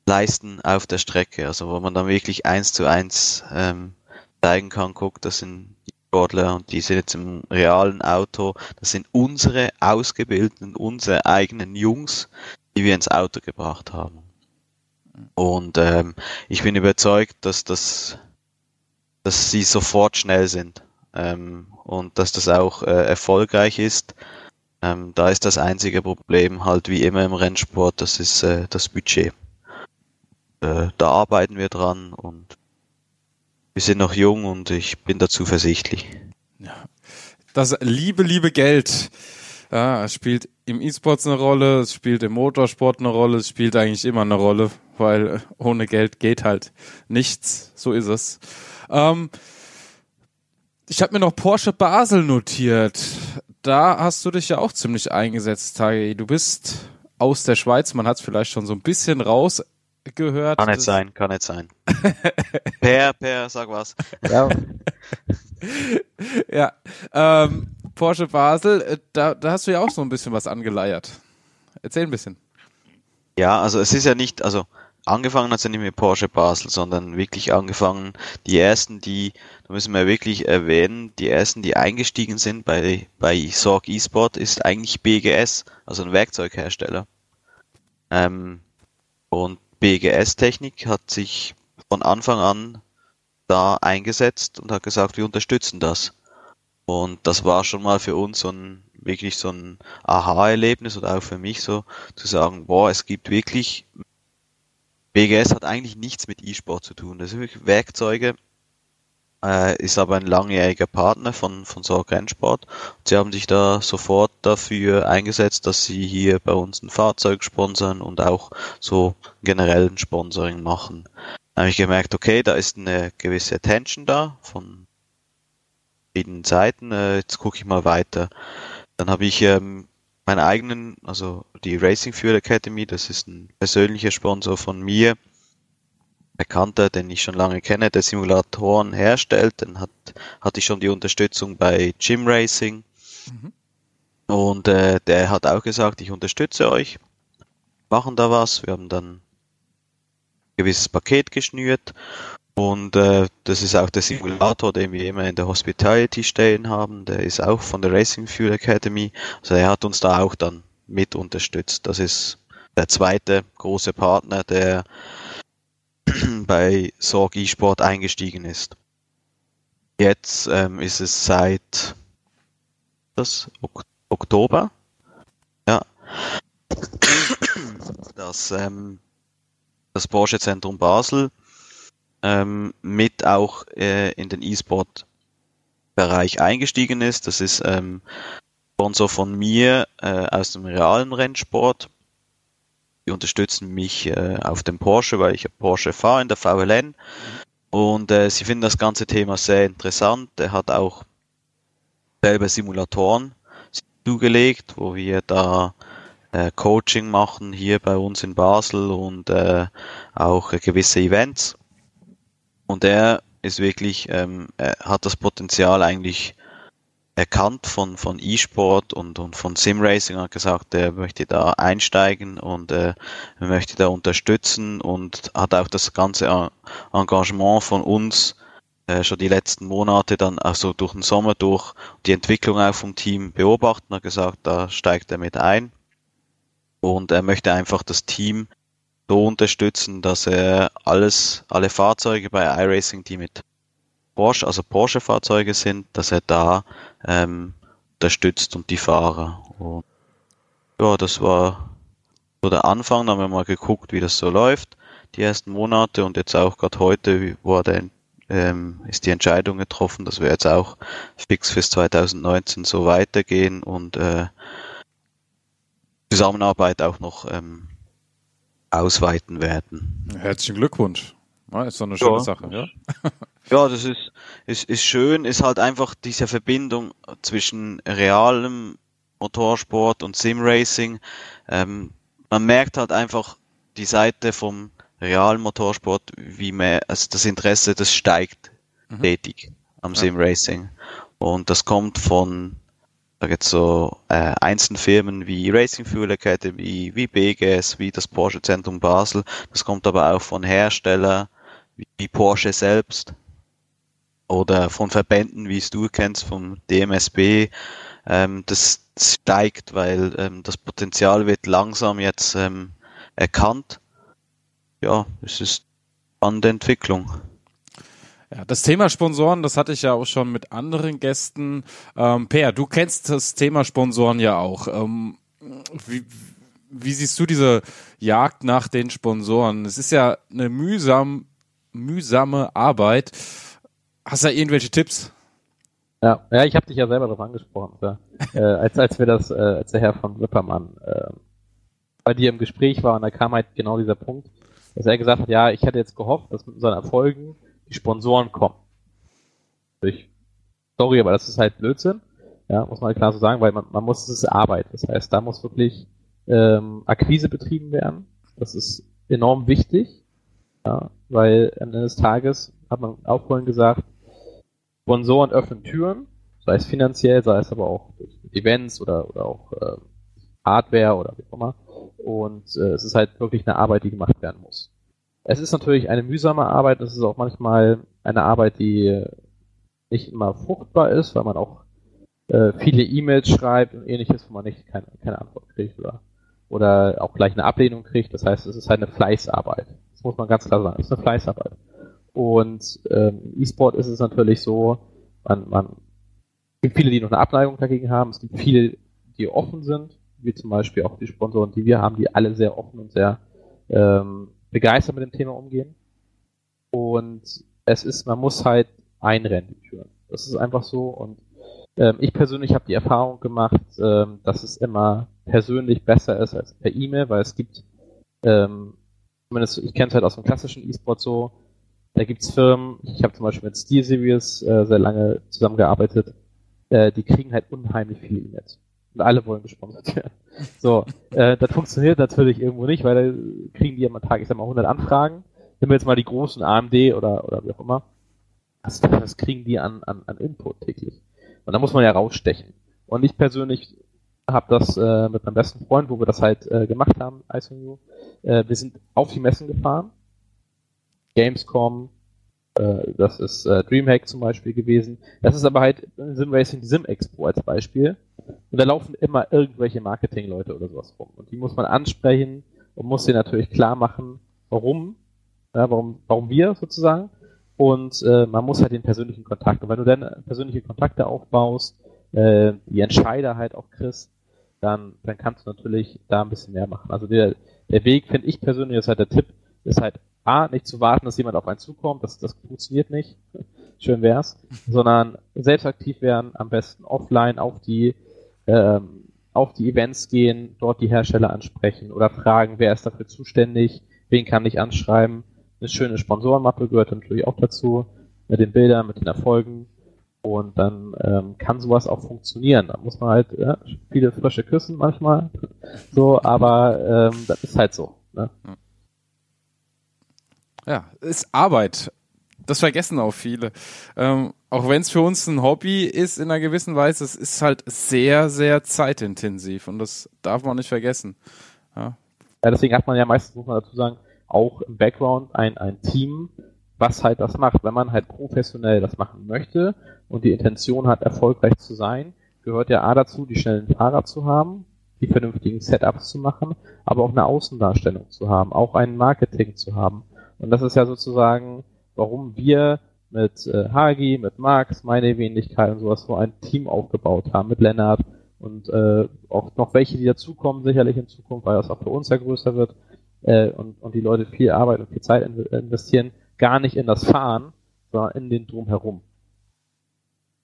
leisten auf der Strecke. Also wo man dann wirklich eins zu eins ähm, zeigen kann, guck, das sind die Sportler und die sind jetzt im realen Auto. Das sind unsere ausgebildeten, unsere eigenen Jungs, die wir ins Auto gebracht haben. Und ähm, ich bin überzeugt, dass das, dass sie sofort schnell sind ähm, und dass das auch äh, erfolgreich ist. Ähm, da ist das einzige Problem halt wie immer im Rennsport, das ist äh, das Budget äh, da arbeiten wir dran und wir sind noch jung und ich bin da zuversichtlich. Ja. Das liebe, liebe Geld ja, es spielt im E-Sports eine Rolle, es spielt im Motorsport eine Rolle, es spielt eigentlich immer eine Rolle, weil ohne Geld geht halt nichts. So ist es. Ähm, ich habe mir noch Porsche Basel notiert. Da hast du dich ja auch ziemlich eingesetzt, Tage. Du bist aus der Schweiz, man hat es vielleicht schon so ein bisschen raus gehört. Kann nicht sein, kann nicht sein. per, per, sag was. Ja. ja. Ähm, Porsche Basel, äh, da, da hast du ja auch so ein bisschen was angeleiert. Erzähl ein bisschen. Ja, also es ist ja nicht, also angefangen hat es ja nicht mit Porsche Basel, sondern wirklich angefangen, die ersten, die, da müssen wir wirklich erwähnen, die ersten, die eingestiegen sind bei, bei Sorg eSport, ist eigentlich BGS, also ein Werkzeughersteller. Ähm, und BGS-Technik hat sich von Anfang an da eingesetzt und hat gesagt, wir unterstützen das. Und das war schon mal für uns so ein wirklich so ein Aha-Erlebnis oder auch für mich so zu sagen, boah, es gibt wirklich BGS hat eigentlich nichts mit E-Sport zu tun. Das sind wirklich Werkzeuge, äh, ist aber ein langjähriger Partner von, von Sorg Rennsport. Sie haben sich da sofort dafür eingesetzt, dass sie hier bei uns ein Fahrzeug sponsern und auch so generell ein Sponsoring machen. Da habe ich gemerkt, okay, da ist eine gewisse Attention da von verschiedenen Seiten. Äh, jetzt gucke ich mal weiter. Dann habe ich ähm, meinen eigenen, also die Racing Fuel Academy, das ist ein persönlicher Sponsor von mir, Bekannter, den ich schon lange kenne, der Simulatoren herstellt. Dann hat, hatte ich schon die Unterstützung bei Gym Racing. Mhm. Und äh, der hat auch gesagt, ich unterstütze euch, machen da was. Wir haben dann gewisses Paket geschnürt und äh, das ist auch der Simulator, den wir immer in der Hospitality stehen haben. Der ist auch von der Racing Fuel Academy. Also er hat uns da auch dann mit unterstützt. Das ist der zweite große Partner, der bei Sorg eSport eingestiegen ist. Jetzt ähm, ist es seit das ok Oktober, ja, dass ähm, das Porsche Zentrum Basel ähm, mit auch äh, in den E-Sport-Bereich eingestiegen ist. Das ist ähm, Sponsor von mir äh, aus dem realen Rennsport. Die unterstützen mich äh, auf dem Porsche, weil ich Porsche fahre in der VLN. Und äh, sie finden das ganze Thema sehr interessant. Er hat auch selber Simulatoren zugelegt, wo wir da äh, Coaching machen hier bei uns in Basel und äh, auch äh, gewisse Events. Und er ist wirklich, ähm, hat das Potenzial eigentlich erkannt von, von E-Sport und, und von Sim-Racing, hat gesagt, er möchte da einsteigen und äh, möchte da unterstützen und hat auch das ganze Engagement von uns äh, schon die letzten Monate dann also durch den Sommer durch die Entwicklung auch vom Team beobachten, hat gesagt, da steigt er mit ein und er möchte einfach das Team so unterstützen, dass er alles, alle Fahrzeuge bei iRacing, die mit Porsche, also Porsche-Fahrzeuge sind, dass er da ähm, unterstützt und die Fahrer. Und ja, das war so der Anfang. Da haben wir mal geguckt, wie das so läuft, die ersten Monate und jetzt auch gerade heute wurde ähm, ist die Entscheidung getroffen, dass wir jetzt auch fix fürs 2019 so weitergehen und äh, Zusammenarbeit auch noch ähm, ausweiten werden. Herzlichen Glückwunsch. Ja, ist doch eine schöne ja. Sache, ja? ja, das ist, ist, ist schön, ist halt einfach diese Verbindung zwischen realem Motorsport und Simracing. Ähm, man merkt halt einfach die Seite vom realen Motorsport, wie mehr, also das Interesse, das steigt mhm. stetig am ja. Simracing. Und das kommt von sag jetzt so äh, Einzelfirmen wie Racing Fuel Academy, wie BGS, wie das Porsche Zentrum Basel. Das kommt aber auch von Herstellern wie Porsche selbst oder von Verbänden, wie es du kennst, vom DMSB. Ähm, das steigt, weil ähm, das Potenzial wird langsam jetzt ähm, erkannt. Ja, es ist an der Entwicklung. Ja, das Thema Sponsoren, das hatte ich ja auch schon mit anderen Gästen. Ähm, per, du kennst das Thema Sponsoren ja auch. Ähm, wie, wie siehst du diese Jagd nach den Sponsoren? Es ist ja eine mühsam, mühsame Arbeit. Hast du da irgendwelche Tipps? Ja, ja, ich habe dich ja selber darauf angesprochen, ja. äh, als als wir das, äh, als der Herr von Wippermann äh, bei dir im Gespräch war und da kam halt genau dieser Punkt, dass er gesagt hat, ja, ich hätte jetzt gehofft, dass mit unseren Erfolgen die Sponsoren kommen. Ich, sorry, aber das ist halt Blödsinn. Ja, muss man klar so sagen, weil man, man muss, es ist Arbeit. Das heißt, da muss wirklich ähm, Akquise betrieben werden. Das ist enorm wichtig. Ja, weil am Ende des Tages hat man auch vorhin gesagt, Sponsoren öffnen Türen, sei es finanziell, sei es aber auch durch Events oder, oder auch äh, Hardware oder wie auch immer. Und äh, es ist halt wirklich eine Arbeit, die gemacht werden muss. Es ist natürlich eine mühsame Arbeit, es ist auch manchmal eine Arbeit, die nicht immer fruchtbar ist, weil man auch äh, viele E-Mails schreibt und ähnliches, wo man nicht keine, keine Antwort kriegt oder, oder auch gleich eine Ablehnung kriegt. Das heißt, es ist halt eine Fleißarbeit. Das muss man ganz klar sagen. Es ist eine Fleißarbeit. Und ähm, E-Sport ist es natürlich so, man, man es gibt viele, die noch eine Abneigung dagegen haben. Es gibt viele, die offen sind, wie zum Beispiel auch die Sponsoren, die wir haben, die alle sehr offen und sehr ähm, begeistert mit dem Thema umgehen. Und es ist, man muss halt einrennen, die Türen. Das ist einfach so. Und ähm, ich persönlich habe die Erfahrung gemacht, ähm, dass es immer persönlich besser ist als per E-Mail, weil es gibt, ähm, zumindest ich kenne es halt aus dem klassischen E-Sport so, da gibt's Firmen, ich habe zum Beispiel mit Steel Series äh, sehr lange zusammengearbeitet, äh, die kriegen halt unheimlich viele E-Mails. Und alle wollen gesponsert werden. So, äh, das funktioniert natürlich irgendwo nicht, weil da kriegen die am Tag, ich sag mal, 100 Anfragen. Nehmen wir jetzt mal die großen AMD oder, oder wie auch immer. Das, das kriegen die an, an, an Input täglich. Und da muss man ja rausstechen. Und ich persönlich habe das äh, mit meinem besten Freund, wo wir das halt äh, gemacht haben, ICU. Äh, wir sind auf die Messen gefahren Gamescom, das ist äh, Dreamhack zum Beispiel gewesen. Das ist aber halt Sim Racing Sim Expo als Beispiel. Und da laufen immer irgendwelche Marketingleute oder sowas rum. Und die muss man ansprechen und muss denen natürlich klar machen, warum, ja, warum, warum wir sozusagen. Und äh, man muss halt den persönlichen Kontakt. Und wenn du dann persönliche Kontakte aufbaust, äh, die Entscheider halt auch kriegst, dann, dann kannst du natürlich da ein bisschen mehr machen. Also der, der Weg, finde ich persönlich, ist halt der Tipp, ist halt A, nicht zu warten, dass jemand auf einen zukommt, das, das funktioniert nicht, schön wär's, sondern selbst aktiv werden, am besten offline auf die, ähm, auf die Events gehen, dort die Hersteller ansprechen oder fragen, wer ist dafür zuständig, wen kann ich anschreiben. Eine schöne Sponsorenmappe gehört natürlich auch dazu, mit den Bildern, mit den Erfolgen. Und dann ähm, kann sowas auch funktionieren. Da muss man halt ja, viele Frösche küssen manchmal. So, aber ähm, das ist halt so. Ne? Ja, ist Arbeit. Das vergessen auch viele. Ähm, auch wenn es für uns ein Hobby ist in einer gewissen Weise, es ist halt sehr, sehr zeitintensiv und das darf man nicht vergessen. Ja, ja deswegen hat man ja meistens, muss man dazu sagen, auch im Background ein, ein Team, was halt das macht. Wenn man halt professionell das machen möchte und die Intention hat, erfolgreich zu sein, gehört ja A dazu, die schnellen Fahrer zu haben, die vernünftigen Setups zu machen, aber auch eine Außendarstellung zu haben, auch ein Marketing zu haben. Und das ist ja sozusagen, warum wir mit äh, Hagi, mit Max, meine Wenigkeit und sowas so ein Team aufgebaut haben, mit Lennart und äh, auch noch welche, die dazukommen, sicherlich in Zukunft, weil das auch für uns ja größer wird äh, und, und die Leute viel Arbeit und viel Zeit investieren, gar nicht in das Fahren, sondern in den Drumherum.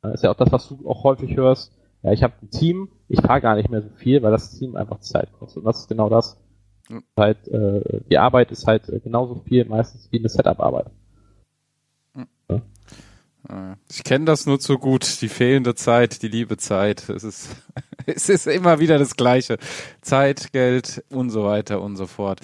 Das ist ja auch das, was du auch häufig hörst. Ja, ich habe ein Team, ich fahre gar nicht mehr so viel, weil das Team einfach Zeit kostet. Und das ist genau das. Mhm. Halt, äh, die Arbeit ist halt genauso viel meistens wie eine Setup-Arbeit. Ich kenne das nur zu gut, die fehlende Zeit, die liebe Zeit. Es ist, es ist immer wieder das Gleiche. Zeit, Geld und so weiter und so fort.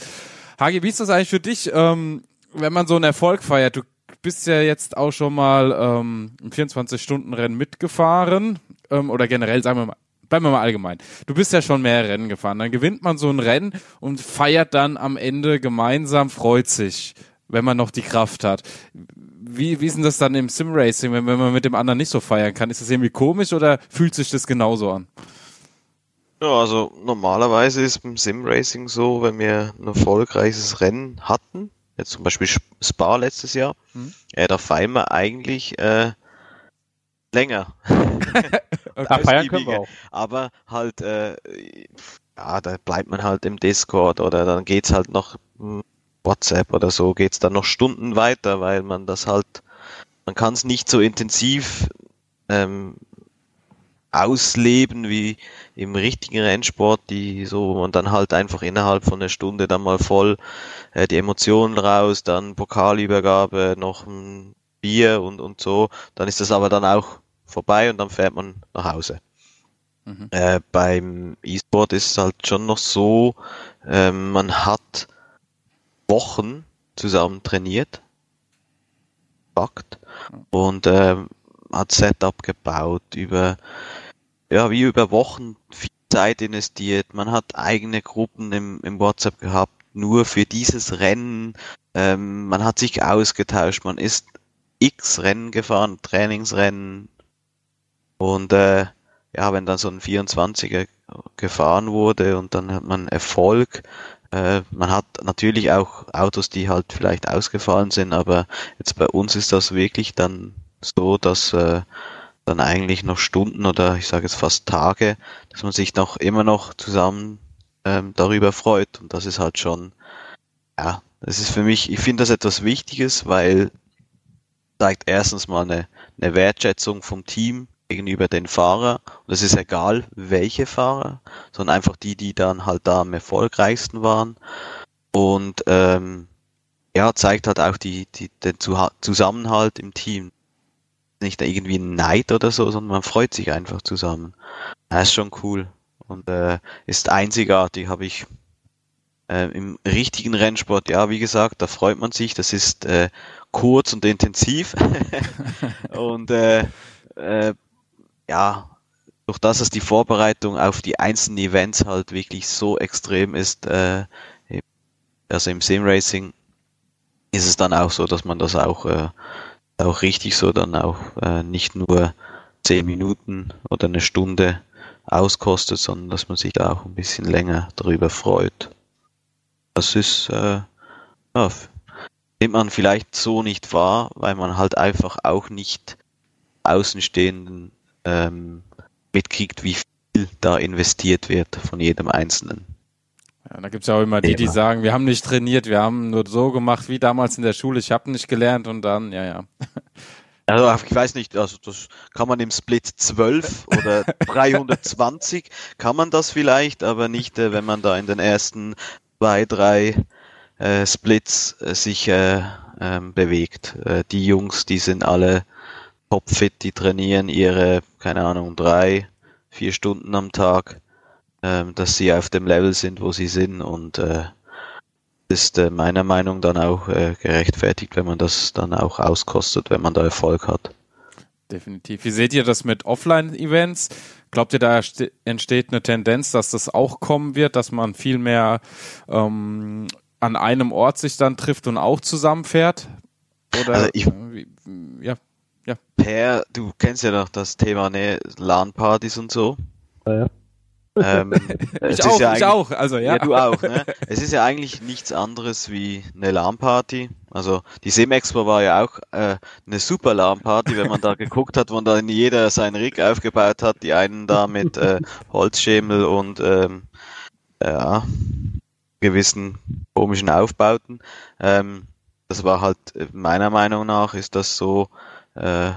Hagi, wie ist das eigentlich für dich, ähm, wenn man so einen Erfolg feiert? Du bist ja jetzt auch schon mal ähm, im 24-Stunden-Rennen mitgefahren ähm, oder generell, sagen wir mal, bleiben wir mal allgemein. Du bist ja schon mehr Rennen gefahren. Dann gewinnt man so ein Rennen und feiert dann am Ende gemeinsam, freut sich, wenn man noch die Kraft hat. Wie, wie ist denn das dann im Sim-Racing, wenn, wenn man mit dem anderen nicht so feiern kann? Ist das irgendwie komisch oder fühlt sich das genauso an? Ja, also normalerweise ist beim Sim-Racing so, wenn wir ein erfolgreiches Rennen hatten, jetzt zum Beispiel Spa letztes Jahr, hm. äh, da feiern wir eigentlich äh, länger. okay. feiern können wir auch. Aber halt, äh, ja, da bleibt man halt im Discord oder dann geht's halt noch hm, WhatsApp oder so, geht's dann noch Stunden weiter, weil man das halt, man kann es nicht so intensiv ähm, ausleben wie im richtigen Rennsport, die so man dann halt einfach innerhalb von einer Stunde dann mal voll äh, die Emotionen raus, dann Pokalübergabe, noch ein Bier und und so, dann ist das aber dann auch vorbei und dann fährt man nach Hause. Mhm. Äh, beim E-Sport ist es halt schon noch so, äh, man hat Wochen zusammen trainiert, Fakt, und äh, hat Setup gebaut über ja wie über Wochen viel Zeit investiert. Man hat eigene Gruppen im, im WhatsApp gehabt, nur für dieses Rennen. Ähm, man hat sich ausgetauscht. Man ist x Rennen gefahren, Trainingsrennen. Und äh, ja, wenn dann so ein 24er gefahren wurde und dann hat man Erfolg. Äh, man hat natürlich auch Autos, die halt vielleicht ausgefallen sind, aber jetzt bei uns ist das wirklich dann so, dass äh, dann eigentlich noch Stunden oder ich sage jetzt fast Tage, dass man sich noch immer noch zusammen ähm, darüber freut. Und das ist halt schon, ja, das ist für mich, ich finde das etwas Wichtiges, weil zeigt erstens mal eine, eine Wertschätzung vom Team gegenüber den Fahrer. Und es ist egal, welche Fahrer, sondern einfach die, die dann halt da am erfolgreichsten waren. Und ähm, ja, zeigt halt auch die, die, den Zusammenhalt im Team nicht irgendwie ein Neid oder so, sondern man freut sich einfach zusammen. Das ist schon cool und äh, ist einzigartig, habe ich äh, im richtigen Rennsport, ja, wie gesagt, da freut man sich, das ist äh, kurz und intensiv und äh, äh, ja, durch das, dass die Vorbereitung auf die einzelnen Events halt wirklich so extrem ist, äh, also im Sim Racing ist es dann auch so, dass man das auch, äh, auch richtig so dann auch äh, nicht nur zehn Nimmt oder eine Stunde auskostet, sondern dass man sich da auch ein bisschen länger darüber freut. Das ist, äh, ja, nimmt man vielleicht so nicht wahr, weil man halt einfach auch nicht Außenstehenden ähm, mitkriegt, wie viel da investiert wird von jedem Einzelnen. Ja, da gibt's ja auch immer die, die sagen, wir haben nicht trainiert, wir haben nur so gemacht wie damals in der Schule, ich habe nicht gelernt und dann, ja, ja. Also ich weiß nicht, also das kann man im Split 12 oder 320 kann man das vielleicht, aber nicht, äh, wenn man da in den ersten zwei, drei äh, Splits äh, sich äh, ähm, bewegt. Äh, die Jungs, die sind alle topfit, die trainieren ihre, keine Ahnung, drei, vier Stunden am Tag, ähm, dass sie auf dem Level sind, wo sie sind und äh, ist äh, meiner Meinung dann auch äh, gerechtfertigt, wenn man das dann auch auskostet, wenn man da Erfolg hat. Definitiv. Wie seht ihr das mit Offline-Events? Glaubt ihr, da entsteht eine Tendenz, dass das auch kommen wird, dass man viel mehr ähm, an einem Ort sich dann trifft und auch zusammenfährt? Oder also ich, ja, ja. Per, du kennst ja noch das Thema ne, LAN-Partys und so. Ja, ja. Ähm, ich auch, ja ich auch, also ja. ja. du auch, ne? Es ist ja eigentlich nichts anderes wie eine LAN-Party. Also die Sim-Expo war ja auch äh, eine super LAN-Party, wenn man da geguckt hat, wo dann jeder seinen Rig aufgebaut hat, die einen da mit äh, Holzschemel und ähm, ja, gewissen komischen Aufbauten. Ähm, das war halt meiner Meinung nach ist das so äh,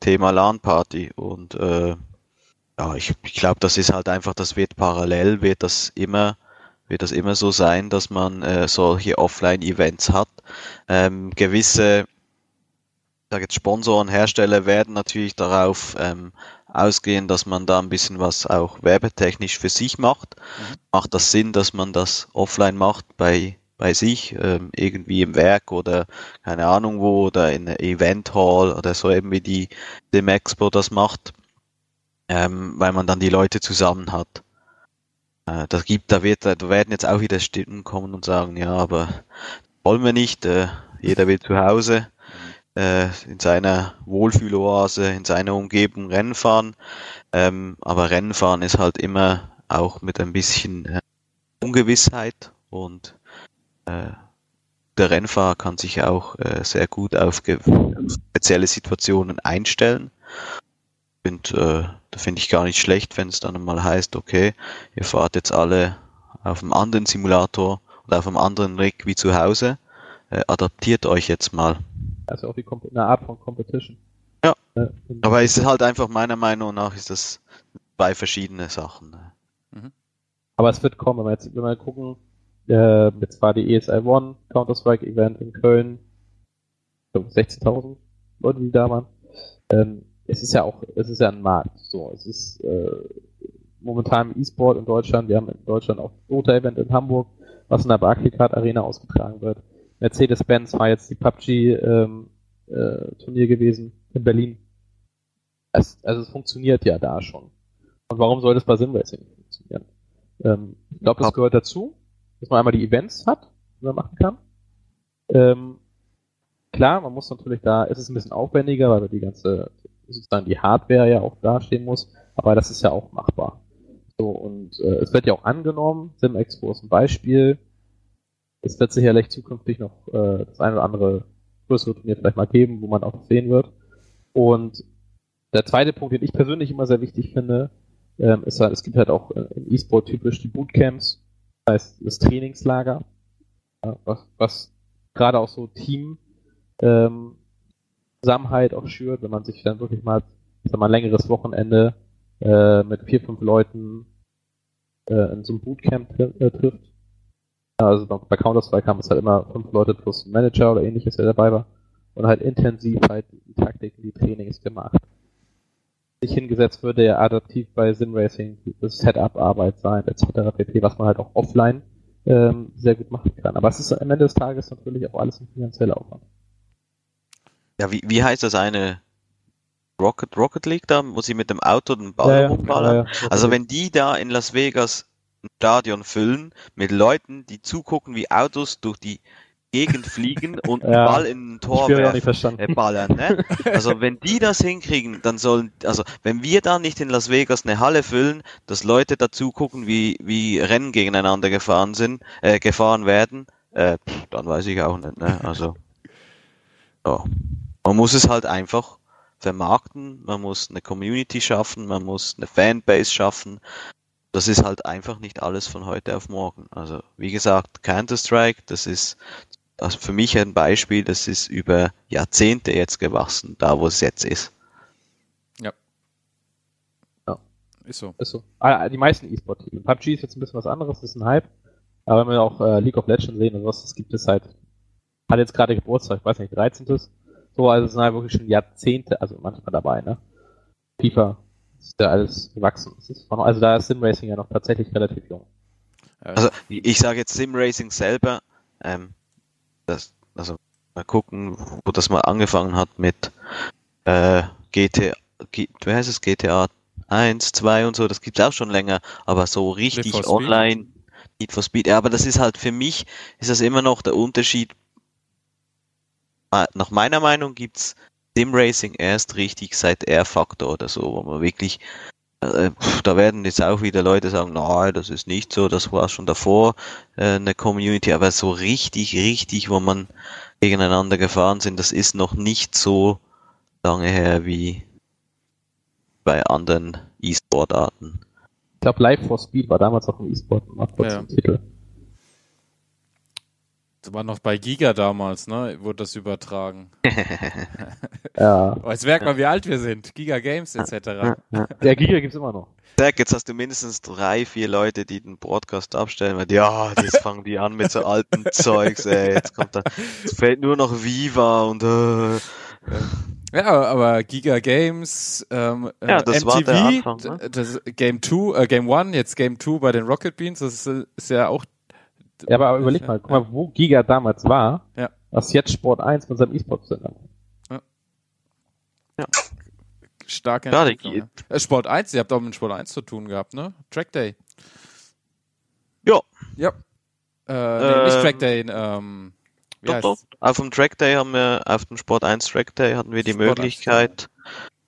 Thema LAN-Party und äh, ja, ich, ich glaube, das ist halt einfach, das wird parallel, wird das immer, wird das immer so sein, dass man äh, solche Offline-Events hat. Ähm, gewisse, sag jetzt Sponsoren, Hersteller werden natürlich darauf ähm, ausgehen, dass man da ein bisschen was auch werbetechnisch für sich macht. Mhm. Macht das Sinn, dass man das offline macht bei bei sich, ähm, irgendwie im Werk oder keine Ahnung wo oder in einer Event Hall oder so eben wie die dem Expo das macht ähm, weil man dann die Leute zusammen hat. Äh, das gibt, da wird, da werden jetzt auch wieder Stimmen kommen und sagen, ja, aber wollen wir nicht. Äh, jeder will zu Hause äh, in seiner Wohlfühloase, in seiner Umgebung Rennen fahren. Ähm, aber Rennen fahren ist halt immer auch mit ein bisschen äh, Ungewissheit und äh, der Rennfahrer kann sich auch äh, sehr gut auf, spezielle Situationen einstellen und äh, da finde ich gar nicht schlecht, wenn es dann mal heißt, okay, ihr fahrt jetzt alle auf einem anderen Simulator oder auf einem anderen Rig wie zu Hause, äh, adaptiert euch jetzt mal. Also auch wie eine Art von Competition. Ja, äh, aber es ist halt einfach meiner Meinung nach ist das zwei verschiedene Sachen. Ne? Mhm. Aber es wird kommen, wenn wir jetzt, wenn wir gucken, äh, jetzt war die ESI One Counter-Strike Event in Köln, 16.000 Leute, die da waren. Ähm, es ist ja auch, es ist ja ein Markt. So, es ist äh, momentan im E-Sport in Deutschland, wir haben in Deutschland auch Dota-Event in Hamburg, was in der Barclaycard Arena ausgetragen wird. Mercedes-Benz war jetzt die PUBG-Turnier ähm, äh, gewesen in Berlin. Es, also es funktioniert ja da schon. Und warum soll das bei Simracing nicht funktionieren? Ähm, ich glaube, das gehört dazu, dass man einmal die Events hat, die man machen kann. Ähm, klar, man muss natürlich da, ist es ein bisschen aufwendiger, weil die ganze sozusagen die Hardware ja auch dastehen muss, aber das ist ja auch machbar. So, und äh, es wird ja auch angenommen, SimExpo ist ein Beispiel. Es wird sicherlich zukünftig noch äh, das eine oder andere größere Turnier vielleicht mal geben, wo man auch sehen wird. Und der zweite Punkt, den ich persönlich immer sehr wichtig finde, ähm, ist halt, es gibt halt auch äh, im E-Sport typisch die Bootcamps, das heißt das Trainingslager, was, was gerade auch so Team ähm, Zusammenhalt auch schürt, wenn man sich dann wirklich mal, sag mal, ein längeres Wochenende äh, mit vier, fünf Leuten äh, in so einem Bootcamp äh, trifft. Also bei Counter-Strike haben es halt immer fünf Leute plus ein Manager oder ähnliches, der dabei war. Und halt intensiv halt die Taktiken, die Trainings gemacht. Sich hingesetzt würde ja adaptiv bei Simracing Setup-Arbeit sein, etc. pp, was man halt auch offline ähm, sehr gut machen kann. Aber es ist am Ende des Tages natürlich auch alles ein finanzieller Aufwand. Ja, wie, wie heißt das eine Rocket, Rocket League da, wo sie mit dem Auto den Ball ja, hochballern? Ja, ja, also wenn die da in Las Vegas ein Stadion füllen mit Leuten, die zugucken, wie Autos durch die Gegend fliegen und einen Ball in ein Tor werfen, äh, ballern. Ne? Also wenn die das hinkriegen, dann sollen, also wenn wir da nicht in Las Vegas eine Halle füllen, dass Leute dazu gucken, wie, wie Rennen gegeneinander gefahren sind, äh, gefahren werden, äh, dann weiß ich auch nicht. Ne? Also ja. Man muss es halt einfach vermarkten, man muss eine Community schaffen, man muss eine Fanbase schaffen. Das ist halt einfach nicht alles von heute auf morgen. Also wie gesagt, Counter-Strike, das ist also für mich ein Beispiel, das ist über Jahrzehnte jetzt gewachsen, da wo es jetzt ist. Ist so. Ist so. Ah, die meisten E-Sport-Titel. PUBG ist jetzt ein bisschen was anderes, das ist ein Hype. Aber wenn wir auch äh, League of Legends sehen und was, das gibt es halt, hat jetzt gerade Geburtstag, ich weiß nicht, 13. So, also es sind halt wirklich schon Jahrzehnte, also manchmal dabei, ne? FIFA ist ja alles gewachsen. Also da ist Simracing ja noch tatsächlich relativ jung. Also ich sage jetzt Simracing selber, ähm, das, also mal gucken, wo das mal angefangen hat mit äh, GTA, G, wie heißt es, GTA 1, 2 und so, das gibt's auch schon länger, aber so richtig online, Need for Speed, ja, aber das ist halt für mich, ist das immer noch der Unterschied, nach meiner Meinung gibt's Simracing erst richtig seit R-Factor oder so, wo man wirklich äh, pf, da werden jetzt auch wieder Leute sagen, nein, das ist nicht so, das war schon davor äh, eine Community, aber so richtig, richtig, wo man gegeneinander gefahren sind, das ist noch nicht so lange her wie bei anderen E-Sport-Arten. Ich glaube, Live for Speed war damals auch im E-Sport und macht Ja. Titel. Das war noch bei Giga damals, ne? Wurde das übertragen. Ja. Jetzt merkt man, wie alt wir sind. Giga Games etc. Der Giga gibt's immer noch. Zack, jetzt hast du mindestens drei, vier Leute, die den Podcast abstellen, weil ja, jetzt fangen die an mit so alten Zeugs, ey, jetzt kommt da, jetzt fällt nur noch Viva und äh, Ja, aber Giga Games, ähm, äh, Ja, das MTV, war der Anfang, ne? das Game 2, äh, Game 1, jetzt Game 2 bei den Rocket Beans, das ist, ist ja auch Ja, aber überleg mal, guck mal, wo Giga damals war, Ja. was jetzt Sport 1 mit seinem E-Sport-Sender. stark Ja, die- Entwicklung, ja. Äh, Sport 1, ihr habt auch mit Sport 1 zu tun gehabt, ne? Track Day. ja, Ja. Äh, nee, nicht Ähm, Track Day, ähm, wie Doch, heißt doch. Auf dem Track Day haben wir, auf dem Sport 1 Track Day hatten wir die Sport 1, Möglichkeit,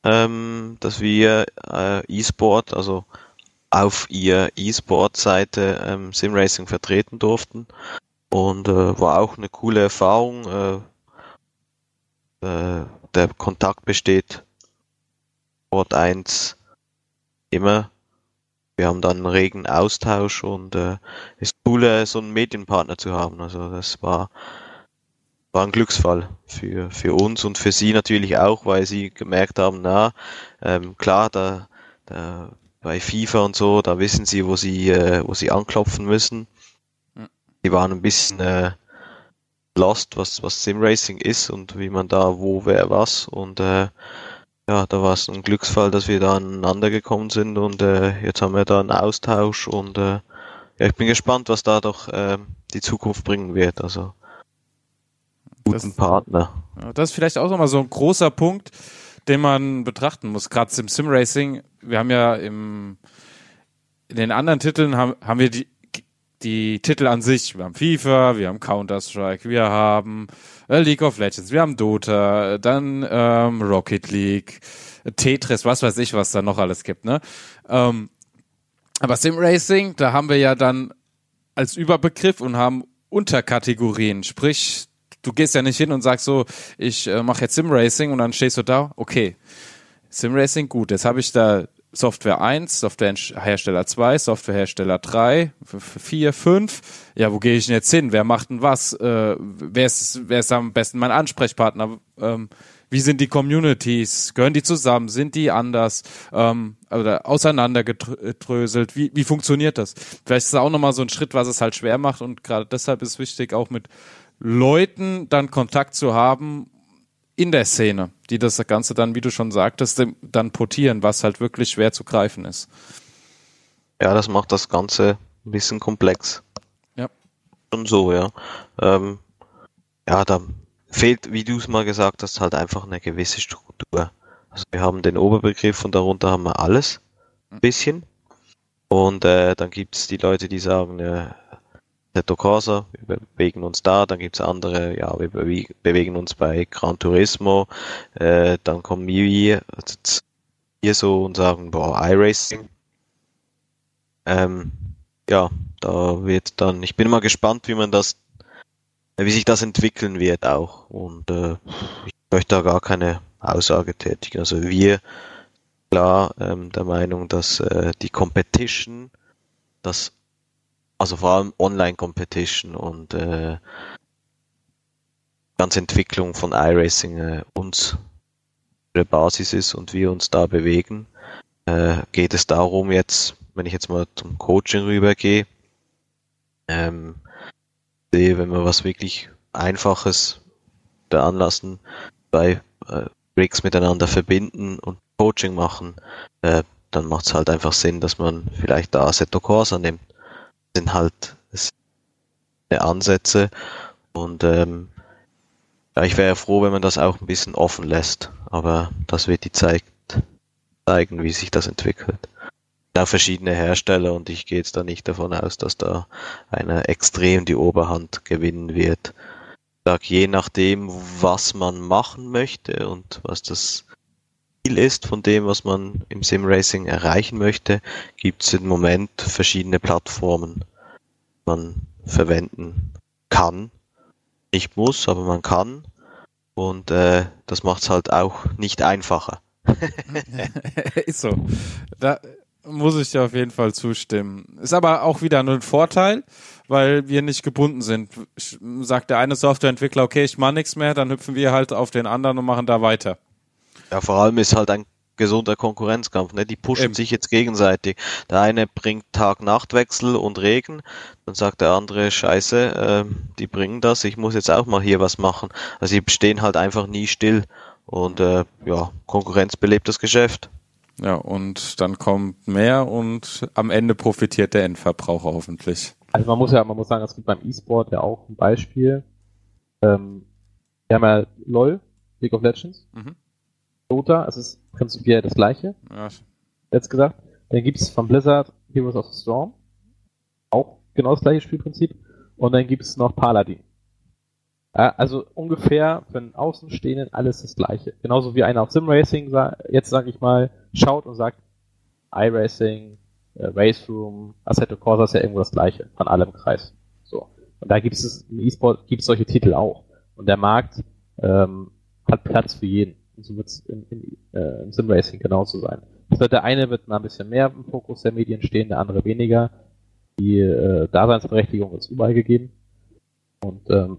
ähm, dass wir äh, E-Sport, also auf ihr E-Sport-Seite ähm, Simracing vertreten durften. Und äh, war auch eine coole Erfahrung. Äh, äh, der Kontakt besteht Sport 1 immer. Wir haben dann einen regen Austausch und äh, ist cool, äh, so einen Medienpartner zu haben. Also das war war ein Glücksfall für, für uns und für sie natürlich auch, weil sie gemerkt haben, na, ähm, klar, da, da bei FIFA und so, da wissen sie, wo sie, äh, wo sie anklopfen müssen. Ja. Die waren ein bisschen äh, lost, was, was Simracing ist und wie man da wo, wer, was. Und äh, ja, da war es ein Glücksfall, dass wir da aneinander gekommen sind und äh, jetzt haben wir da einen Austausch und äh, ja, ich bin gespannt, was da doch äh, die Zukunft bringen wird. Also guten Das- Partner. Das ist vielleicht auch nochmal so ein großer Punkt, den man betrachten muss. Gerade im Sim-Racing, wir haben ja im, in den anderen Titeln haben, haben wir die, die Titel an sich. Wir haben FIFA, wir haben Counter-Strike, wir haben äh, League of Legends, wir haben Dota, dann ähm, Rocket League, Tetris, was weiß ich, was da noch alles gibt. Ne? Ähm, aber Sim-Racing, da haben wir ja dann als Überbegriff und haben Unterkategorien. Sprich, du gehst ja nicht hin und sagst so, ich äh, mache jetzt Sim-Racing und dann stehst du da, okay, Sim-Racing, gut, jetzt habe ich da Software 1, Softwarehersteller 2, Softwarehersteller 3, 4, 5. Ja, wo gehe ich denn jetzt hin? Wer macht denn was? Äh, wer, ist, wer ist am besten mein Ansprechpartner? Ähm, wie sind die Communities? Gehören die zusammen? Sind die anders? Ähm, oder auseinandergedröselt? Wie, wie funktioniert das? Vielleicht ist das auch nochmal so ein Schritt, was es halt schwer macht und gerade deshalb ist wichtig, auch mit Leuten dann Kontakt zu haben in der Szene, die das Ganze dann, wie du schon sagtest, dann portieren, was halt wirklich schwer zu greifen ist. Ja, das macht das Ganze ein bisschen komplex. Ja. Schon so, ja. Ähm, ja, da fehlt, wie du es mal gesagt hast, halt einfach eine gewisse Struktur. Also wir haben den Oberbegriff und darunter haben wir alles. Ein bisschen. Und äh, dann gibt es die Leute, die sagen, äh, Assetto Corsa, wir bewegen uns da, dann gibt's andere, ja, wir bewegen uns bei Gran Turismo, äh, dann kommen wir hier so und sagen, boah, iRacing. Ähm, ja, da wird dann, ich bin mal gespannt, wie man das, wie sich das entwickeln wird auch. Und äh, ich möchte da gar keine Aussage tätigen. Also wir klar ähm, der Meinung, dass äh, die Competition, das also vor allem Online-Competition und äh, ganze Entwicklung von iRacing äh, uns eine Basis ist und wir uns da bewegen, äh, geht es darum jetzt, wenn ich jetzt mal zum Coaching rübergehe, ähm, sehe, wenn wir was wirklich Einfaches veranlassen, bei äh, Rigs miteinander verbinden und Coaching machen, äh, dann macht es halt einfach Sinn, dass man vielleicht da Assetto Corsa nimmt. Sind halt Ansätze und ähm, ja, ich wäre froh, wenn man das auch ein bisschen offen lässt, aber das wird die Zeit zeigen, wie sich das entwickelt. Da verschiedene Hersteller und ich gehe jetzt da nicht davon aus, dass da einer extrem die Oberhand gewinnen wird. Ich sag, je nachdem, was man machen möchte und was das Ziel ist von dem, was man im Simracing erreichen möchte, gibt es im Moment verschiedene Plattformen, die man verwenden kann. Nicht muss, aber man kann. Und äh, das macht es halt auch nicht einfacher. ist so. Da muss ich dir auf jeden Fall zustimmen. Ist aber auch wieder ein Vorteil, weil wir nicht gebunden sind. Sagt der eine Softwareentwickler, okay, ich mache nichts mehr, dann hüpfen wir halt auf den anderen und machen da weiter. Ja, vor allem ist halt ein gesunder Konkurrenzkampf. Ne? Die pushen Eben. sich jetzt gegenseitig. Der eine bringt Tag-Nacht-Wechsel und Regen, dann sagt der andere, scheiße, äh, die bringen das, ich muss jetzt auch mal hier was machen. Also die stehen halt einfach nie still. Und äh, ja, Konkurrenz belebt das Geschäft. Ja, und dann kommt mehr und am Ende profitiert der Endverbraucher hoffentlich. Also man muss ja, man muss sagen, es gibt beim E-Sport ja auch ein Beispiel. Ähm, wir haben ja LOL, League of Legends. Mhm. Dota, es ist prinzipiell das gleiche. Ja. Jetzt gesagt. Dann gibt es von Blizzard Heroes of the Storm. Auch genau das gleiche Spielprinzip. Und dann gibt es noch Paladin. Ja, also ungefähr für einen Außenstehenden alles das gleiche. Genauso wie einer auf Simracing, jetzt sage ich mal, schaut und sagt, iRacing, äh, Race Room, Assetto Corsa ist ja irgendwo das gleiche, von allem Kreis. So. Und da gibt es im E-Sport gibt es solche Titel auch. Und der Markt ähm, hat Platz für jeden. So wird es in, in, äh, im Simracing genauso sein. Das wird der eine wird mal ein bisschen mehr im Fokus der Medien stehen, der andere weniger. Die äh, Daseinsberechtigung ist überall gegeben. Und ähm,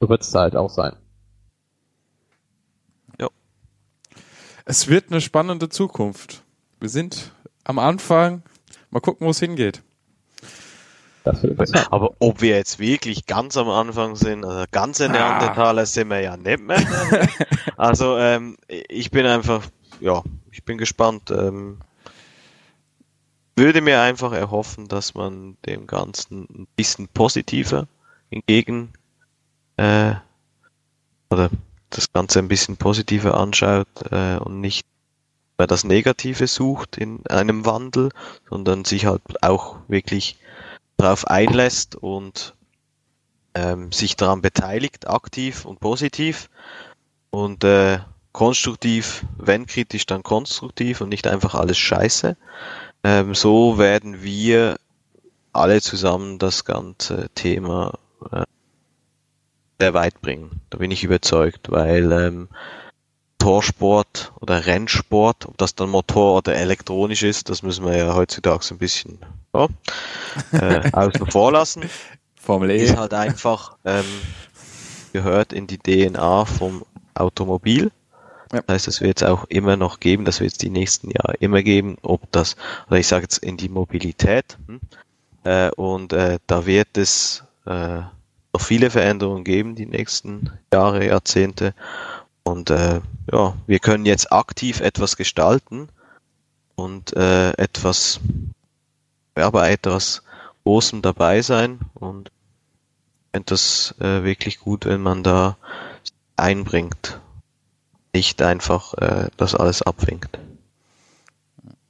so wird es halt auch sein. Ja. Es wird eine spannende Zukunft. Wir sind am Anfang. Mal gucken, wo es hingeht. Aber ob wir jetzt wirklich ganz am Anfang sind, also ganze Neandertaler ah. sind wir ja nicht mehr. also ähm, ich bin einfach, ja, ich bin gespannt. Ähm, würde mir einfach erhoffen, dass man dem Ganzen ein bisschen positiver entgegen äh, oder das Ganze ein bisschen positiver anschaut äh, und nicht mehr das Negative sucht in einem Wandel, sondern sich halt auch wirklich darauf einlässt und ähm, sich daran beteiligt, aktiv und positiv und äh, konstruktiv, wenn kritisch, dann konstruktiv und nicht einfach alles scheiße. Ähm, so werden wir alle zusammen das ganze Thema äh, sehr weit bringen. Da bin ich überzeugt, weil ähm, Motorsport oder Rennsport, ob das dann Motor oder elektronisch ist, das müssen wir ja heutzutage so ein bisschen ja, äh, außen vor lassen. Formel E. Ist halt einfach, ähm, gehört in die DNA vom Automobil. Ja. Das heißt, es wird es auch immer noch geben, das wird es die nächsten Jahre immer geben, ob das, oder ich sage jetzt in die Mobilität. Hm? Äh, und äh, da wird es äh, noch viele Veränderungen geben, die nächsten Jahre, Jahrzehnte. Und äh, ja, wir können jetzt aktiv etwas gestalten und äh, etwas ja, bei etwas Großem dabei sein und ich finde das äh, wirklich gut, wenn man da einbringt, nicht einfach äh, das alles abwinkt.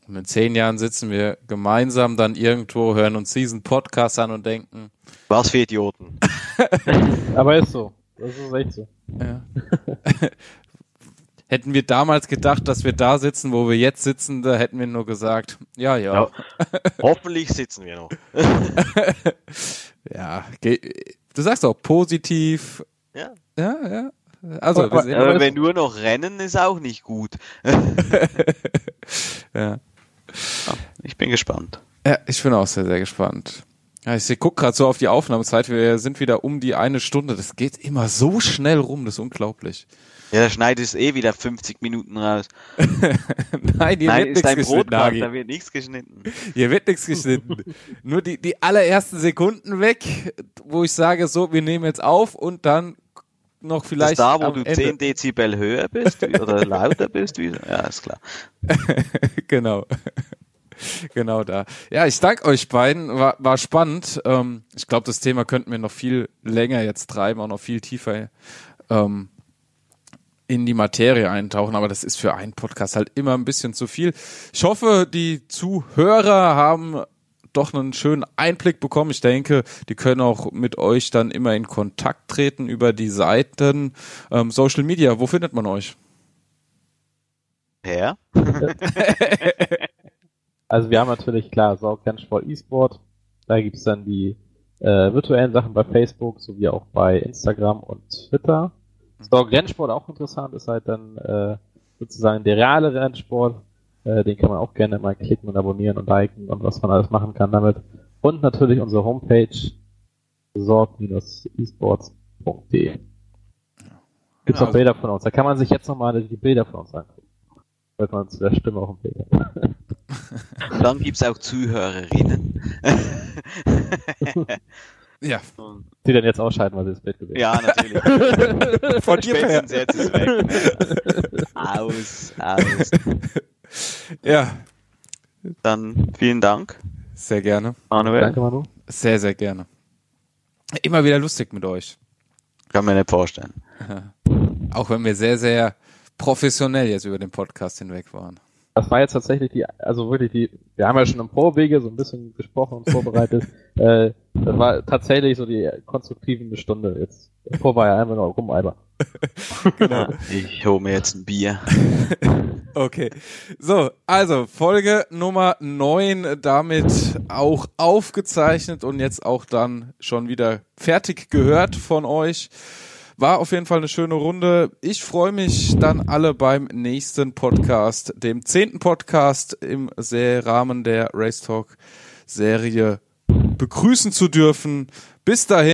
Und in zehn Jahren sitzen wir gemeinsam dann irgendwo, hören uns diesen Podcast an und denken, Was für Idioten. Aber ist so. Das ist echt so. ja. hätten wir damals gedacht, dass wir da sitzen, wo wir jetzt sitzen, da hätten wir nur gesagt, ja, ja. Ja. Hoffentlich sitzen wir noch. Ja, du sagst auch positiv. Ja. Ja, ja. Also, Aber- Aber wenn nur noch rennen, ist auch nicht gut. ja. Ich bin gespannt. ja, ich bin auch sehr, sehr gespannt. Ja, ich guck gerade so auf die Aufnahmezeit. Wir sind wieder um die eine Stunde. Das geht immer so schnell rum. Das ist unglaublich. Ja, da schneidest eh wieder 50 Minuten raus. Nein, hier Nein, wird nichts geschnitten, Hagi. da wird nichts geschnitten. Hier wird nichts geschnitten. Nur die, die allerersten Sekunden weg, wo ich sage, so, wir nehmen jetzt auf und dann noch Das vielleicht. ist da, wo du Ende. 10 Dezibel höher bist oder lauter bist. Wie, ja, ist klar. genau. genau da. Ja, ich danke euch beiden. War, war spannend. Ähm, ich glaube, das Thema könnten wir noch viel länger jetzt treiben, auch noch viel tiefer ähm, in die Materie eintauchen, aber das ist für einen Podcast halt immer ein bisschen zu viel. Ich hoffe, die Zuhörer haben doch einen schönen Einblick bekommen. Ich denke, die können auch mit euch dann immer in Kontakt treten über die Seiten ähm, Social Media. Wo findet man euch? Ja? Also wir haben natürlich klar Sorg Rennsport E-Sport. Da gibt's dann die äh, virtuellen Sachen bei Facebook sowie auch bei Instagram und Twitter. Sorg Rennsport auch interessant ist halt dann äh, sozusagen der reale Rennsport. Äh, den kann man auch gerne mal klicken und abonnieren und liken und was man alles machen kann damit. Und natürlich unsere Homepage sorg-esports.de. Gibt's Genau. auch Bilder von uns. Da kann man sich jetzt nochmal die Bilder von uns angucken. Weil man zu der Stimme auch ein Bild hat. Dann gibt's auch Zuhörerinnen. Ja, Die dann jetzt ausschalten, weil sie das Bild gesehen ja, natürlich. von dir. Spätestens jetzt ist weg. Aus, aus. Ja, Dann vielen Dank, sehr gerne. Manuel. Danke, Manu. Sehr, sehr gerne. Immer wieder lustig mit euch. Kann mir nicht vorstellen. Auch wenn wir sehr, sehr professionell jetzt über den Podcast hinweg waren. Das war jetzt tatsächlich die, also wirklich die, wir haben ja schon im Vorwege so ein bisschen gesprochen und vorbereitet. äh, das war tatsächlich so die konstruktiven Stunde jetzt. Davor war ja einfach nur Rumalber. Ja, ich hole mir jetzt ein Bier. Okay. So, also Folge Nummer 9 damit auch aufgezeichnet und jetzt auch dann schon wieder fertig gehört von euch. War auf jeden Fall eine schöne Runde. Ich freue mich dann alle beim nächsten Podcast, dem zehnten Podcast im Rahmen der Race Talk Serie begrüßen zu dürfen. Bis dahin.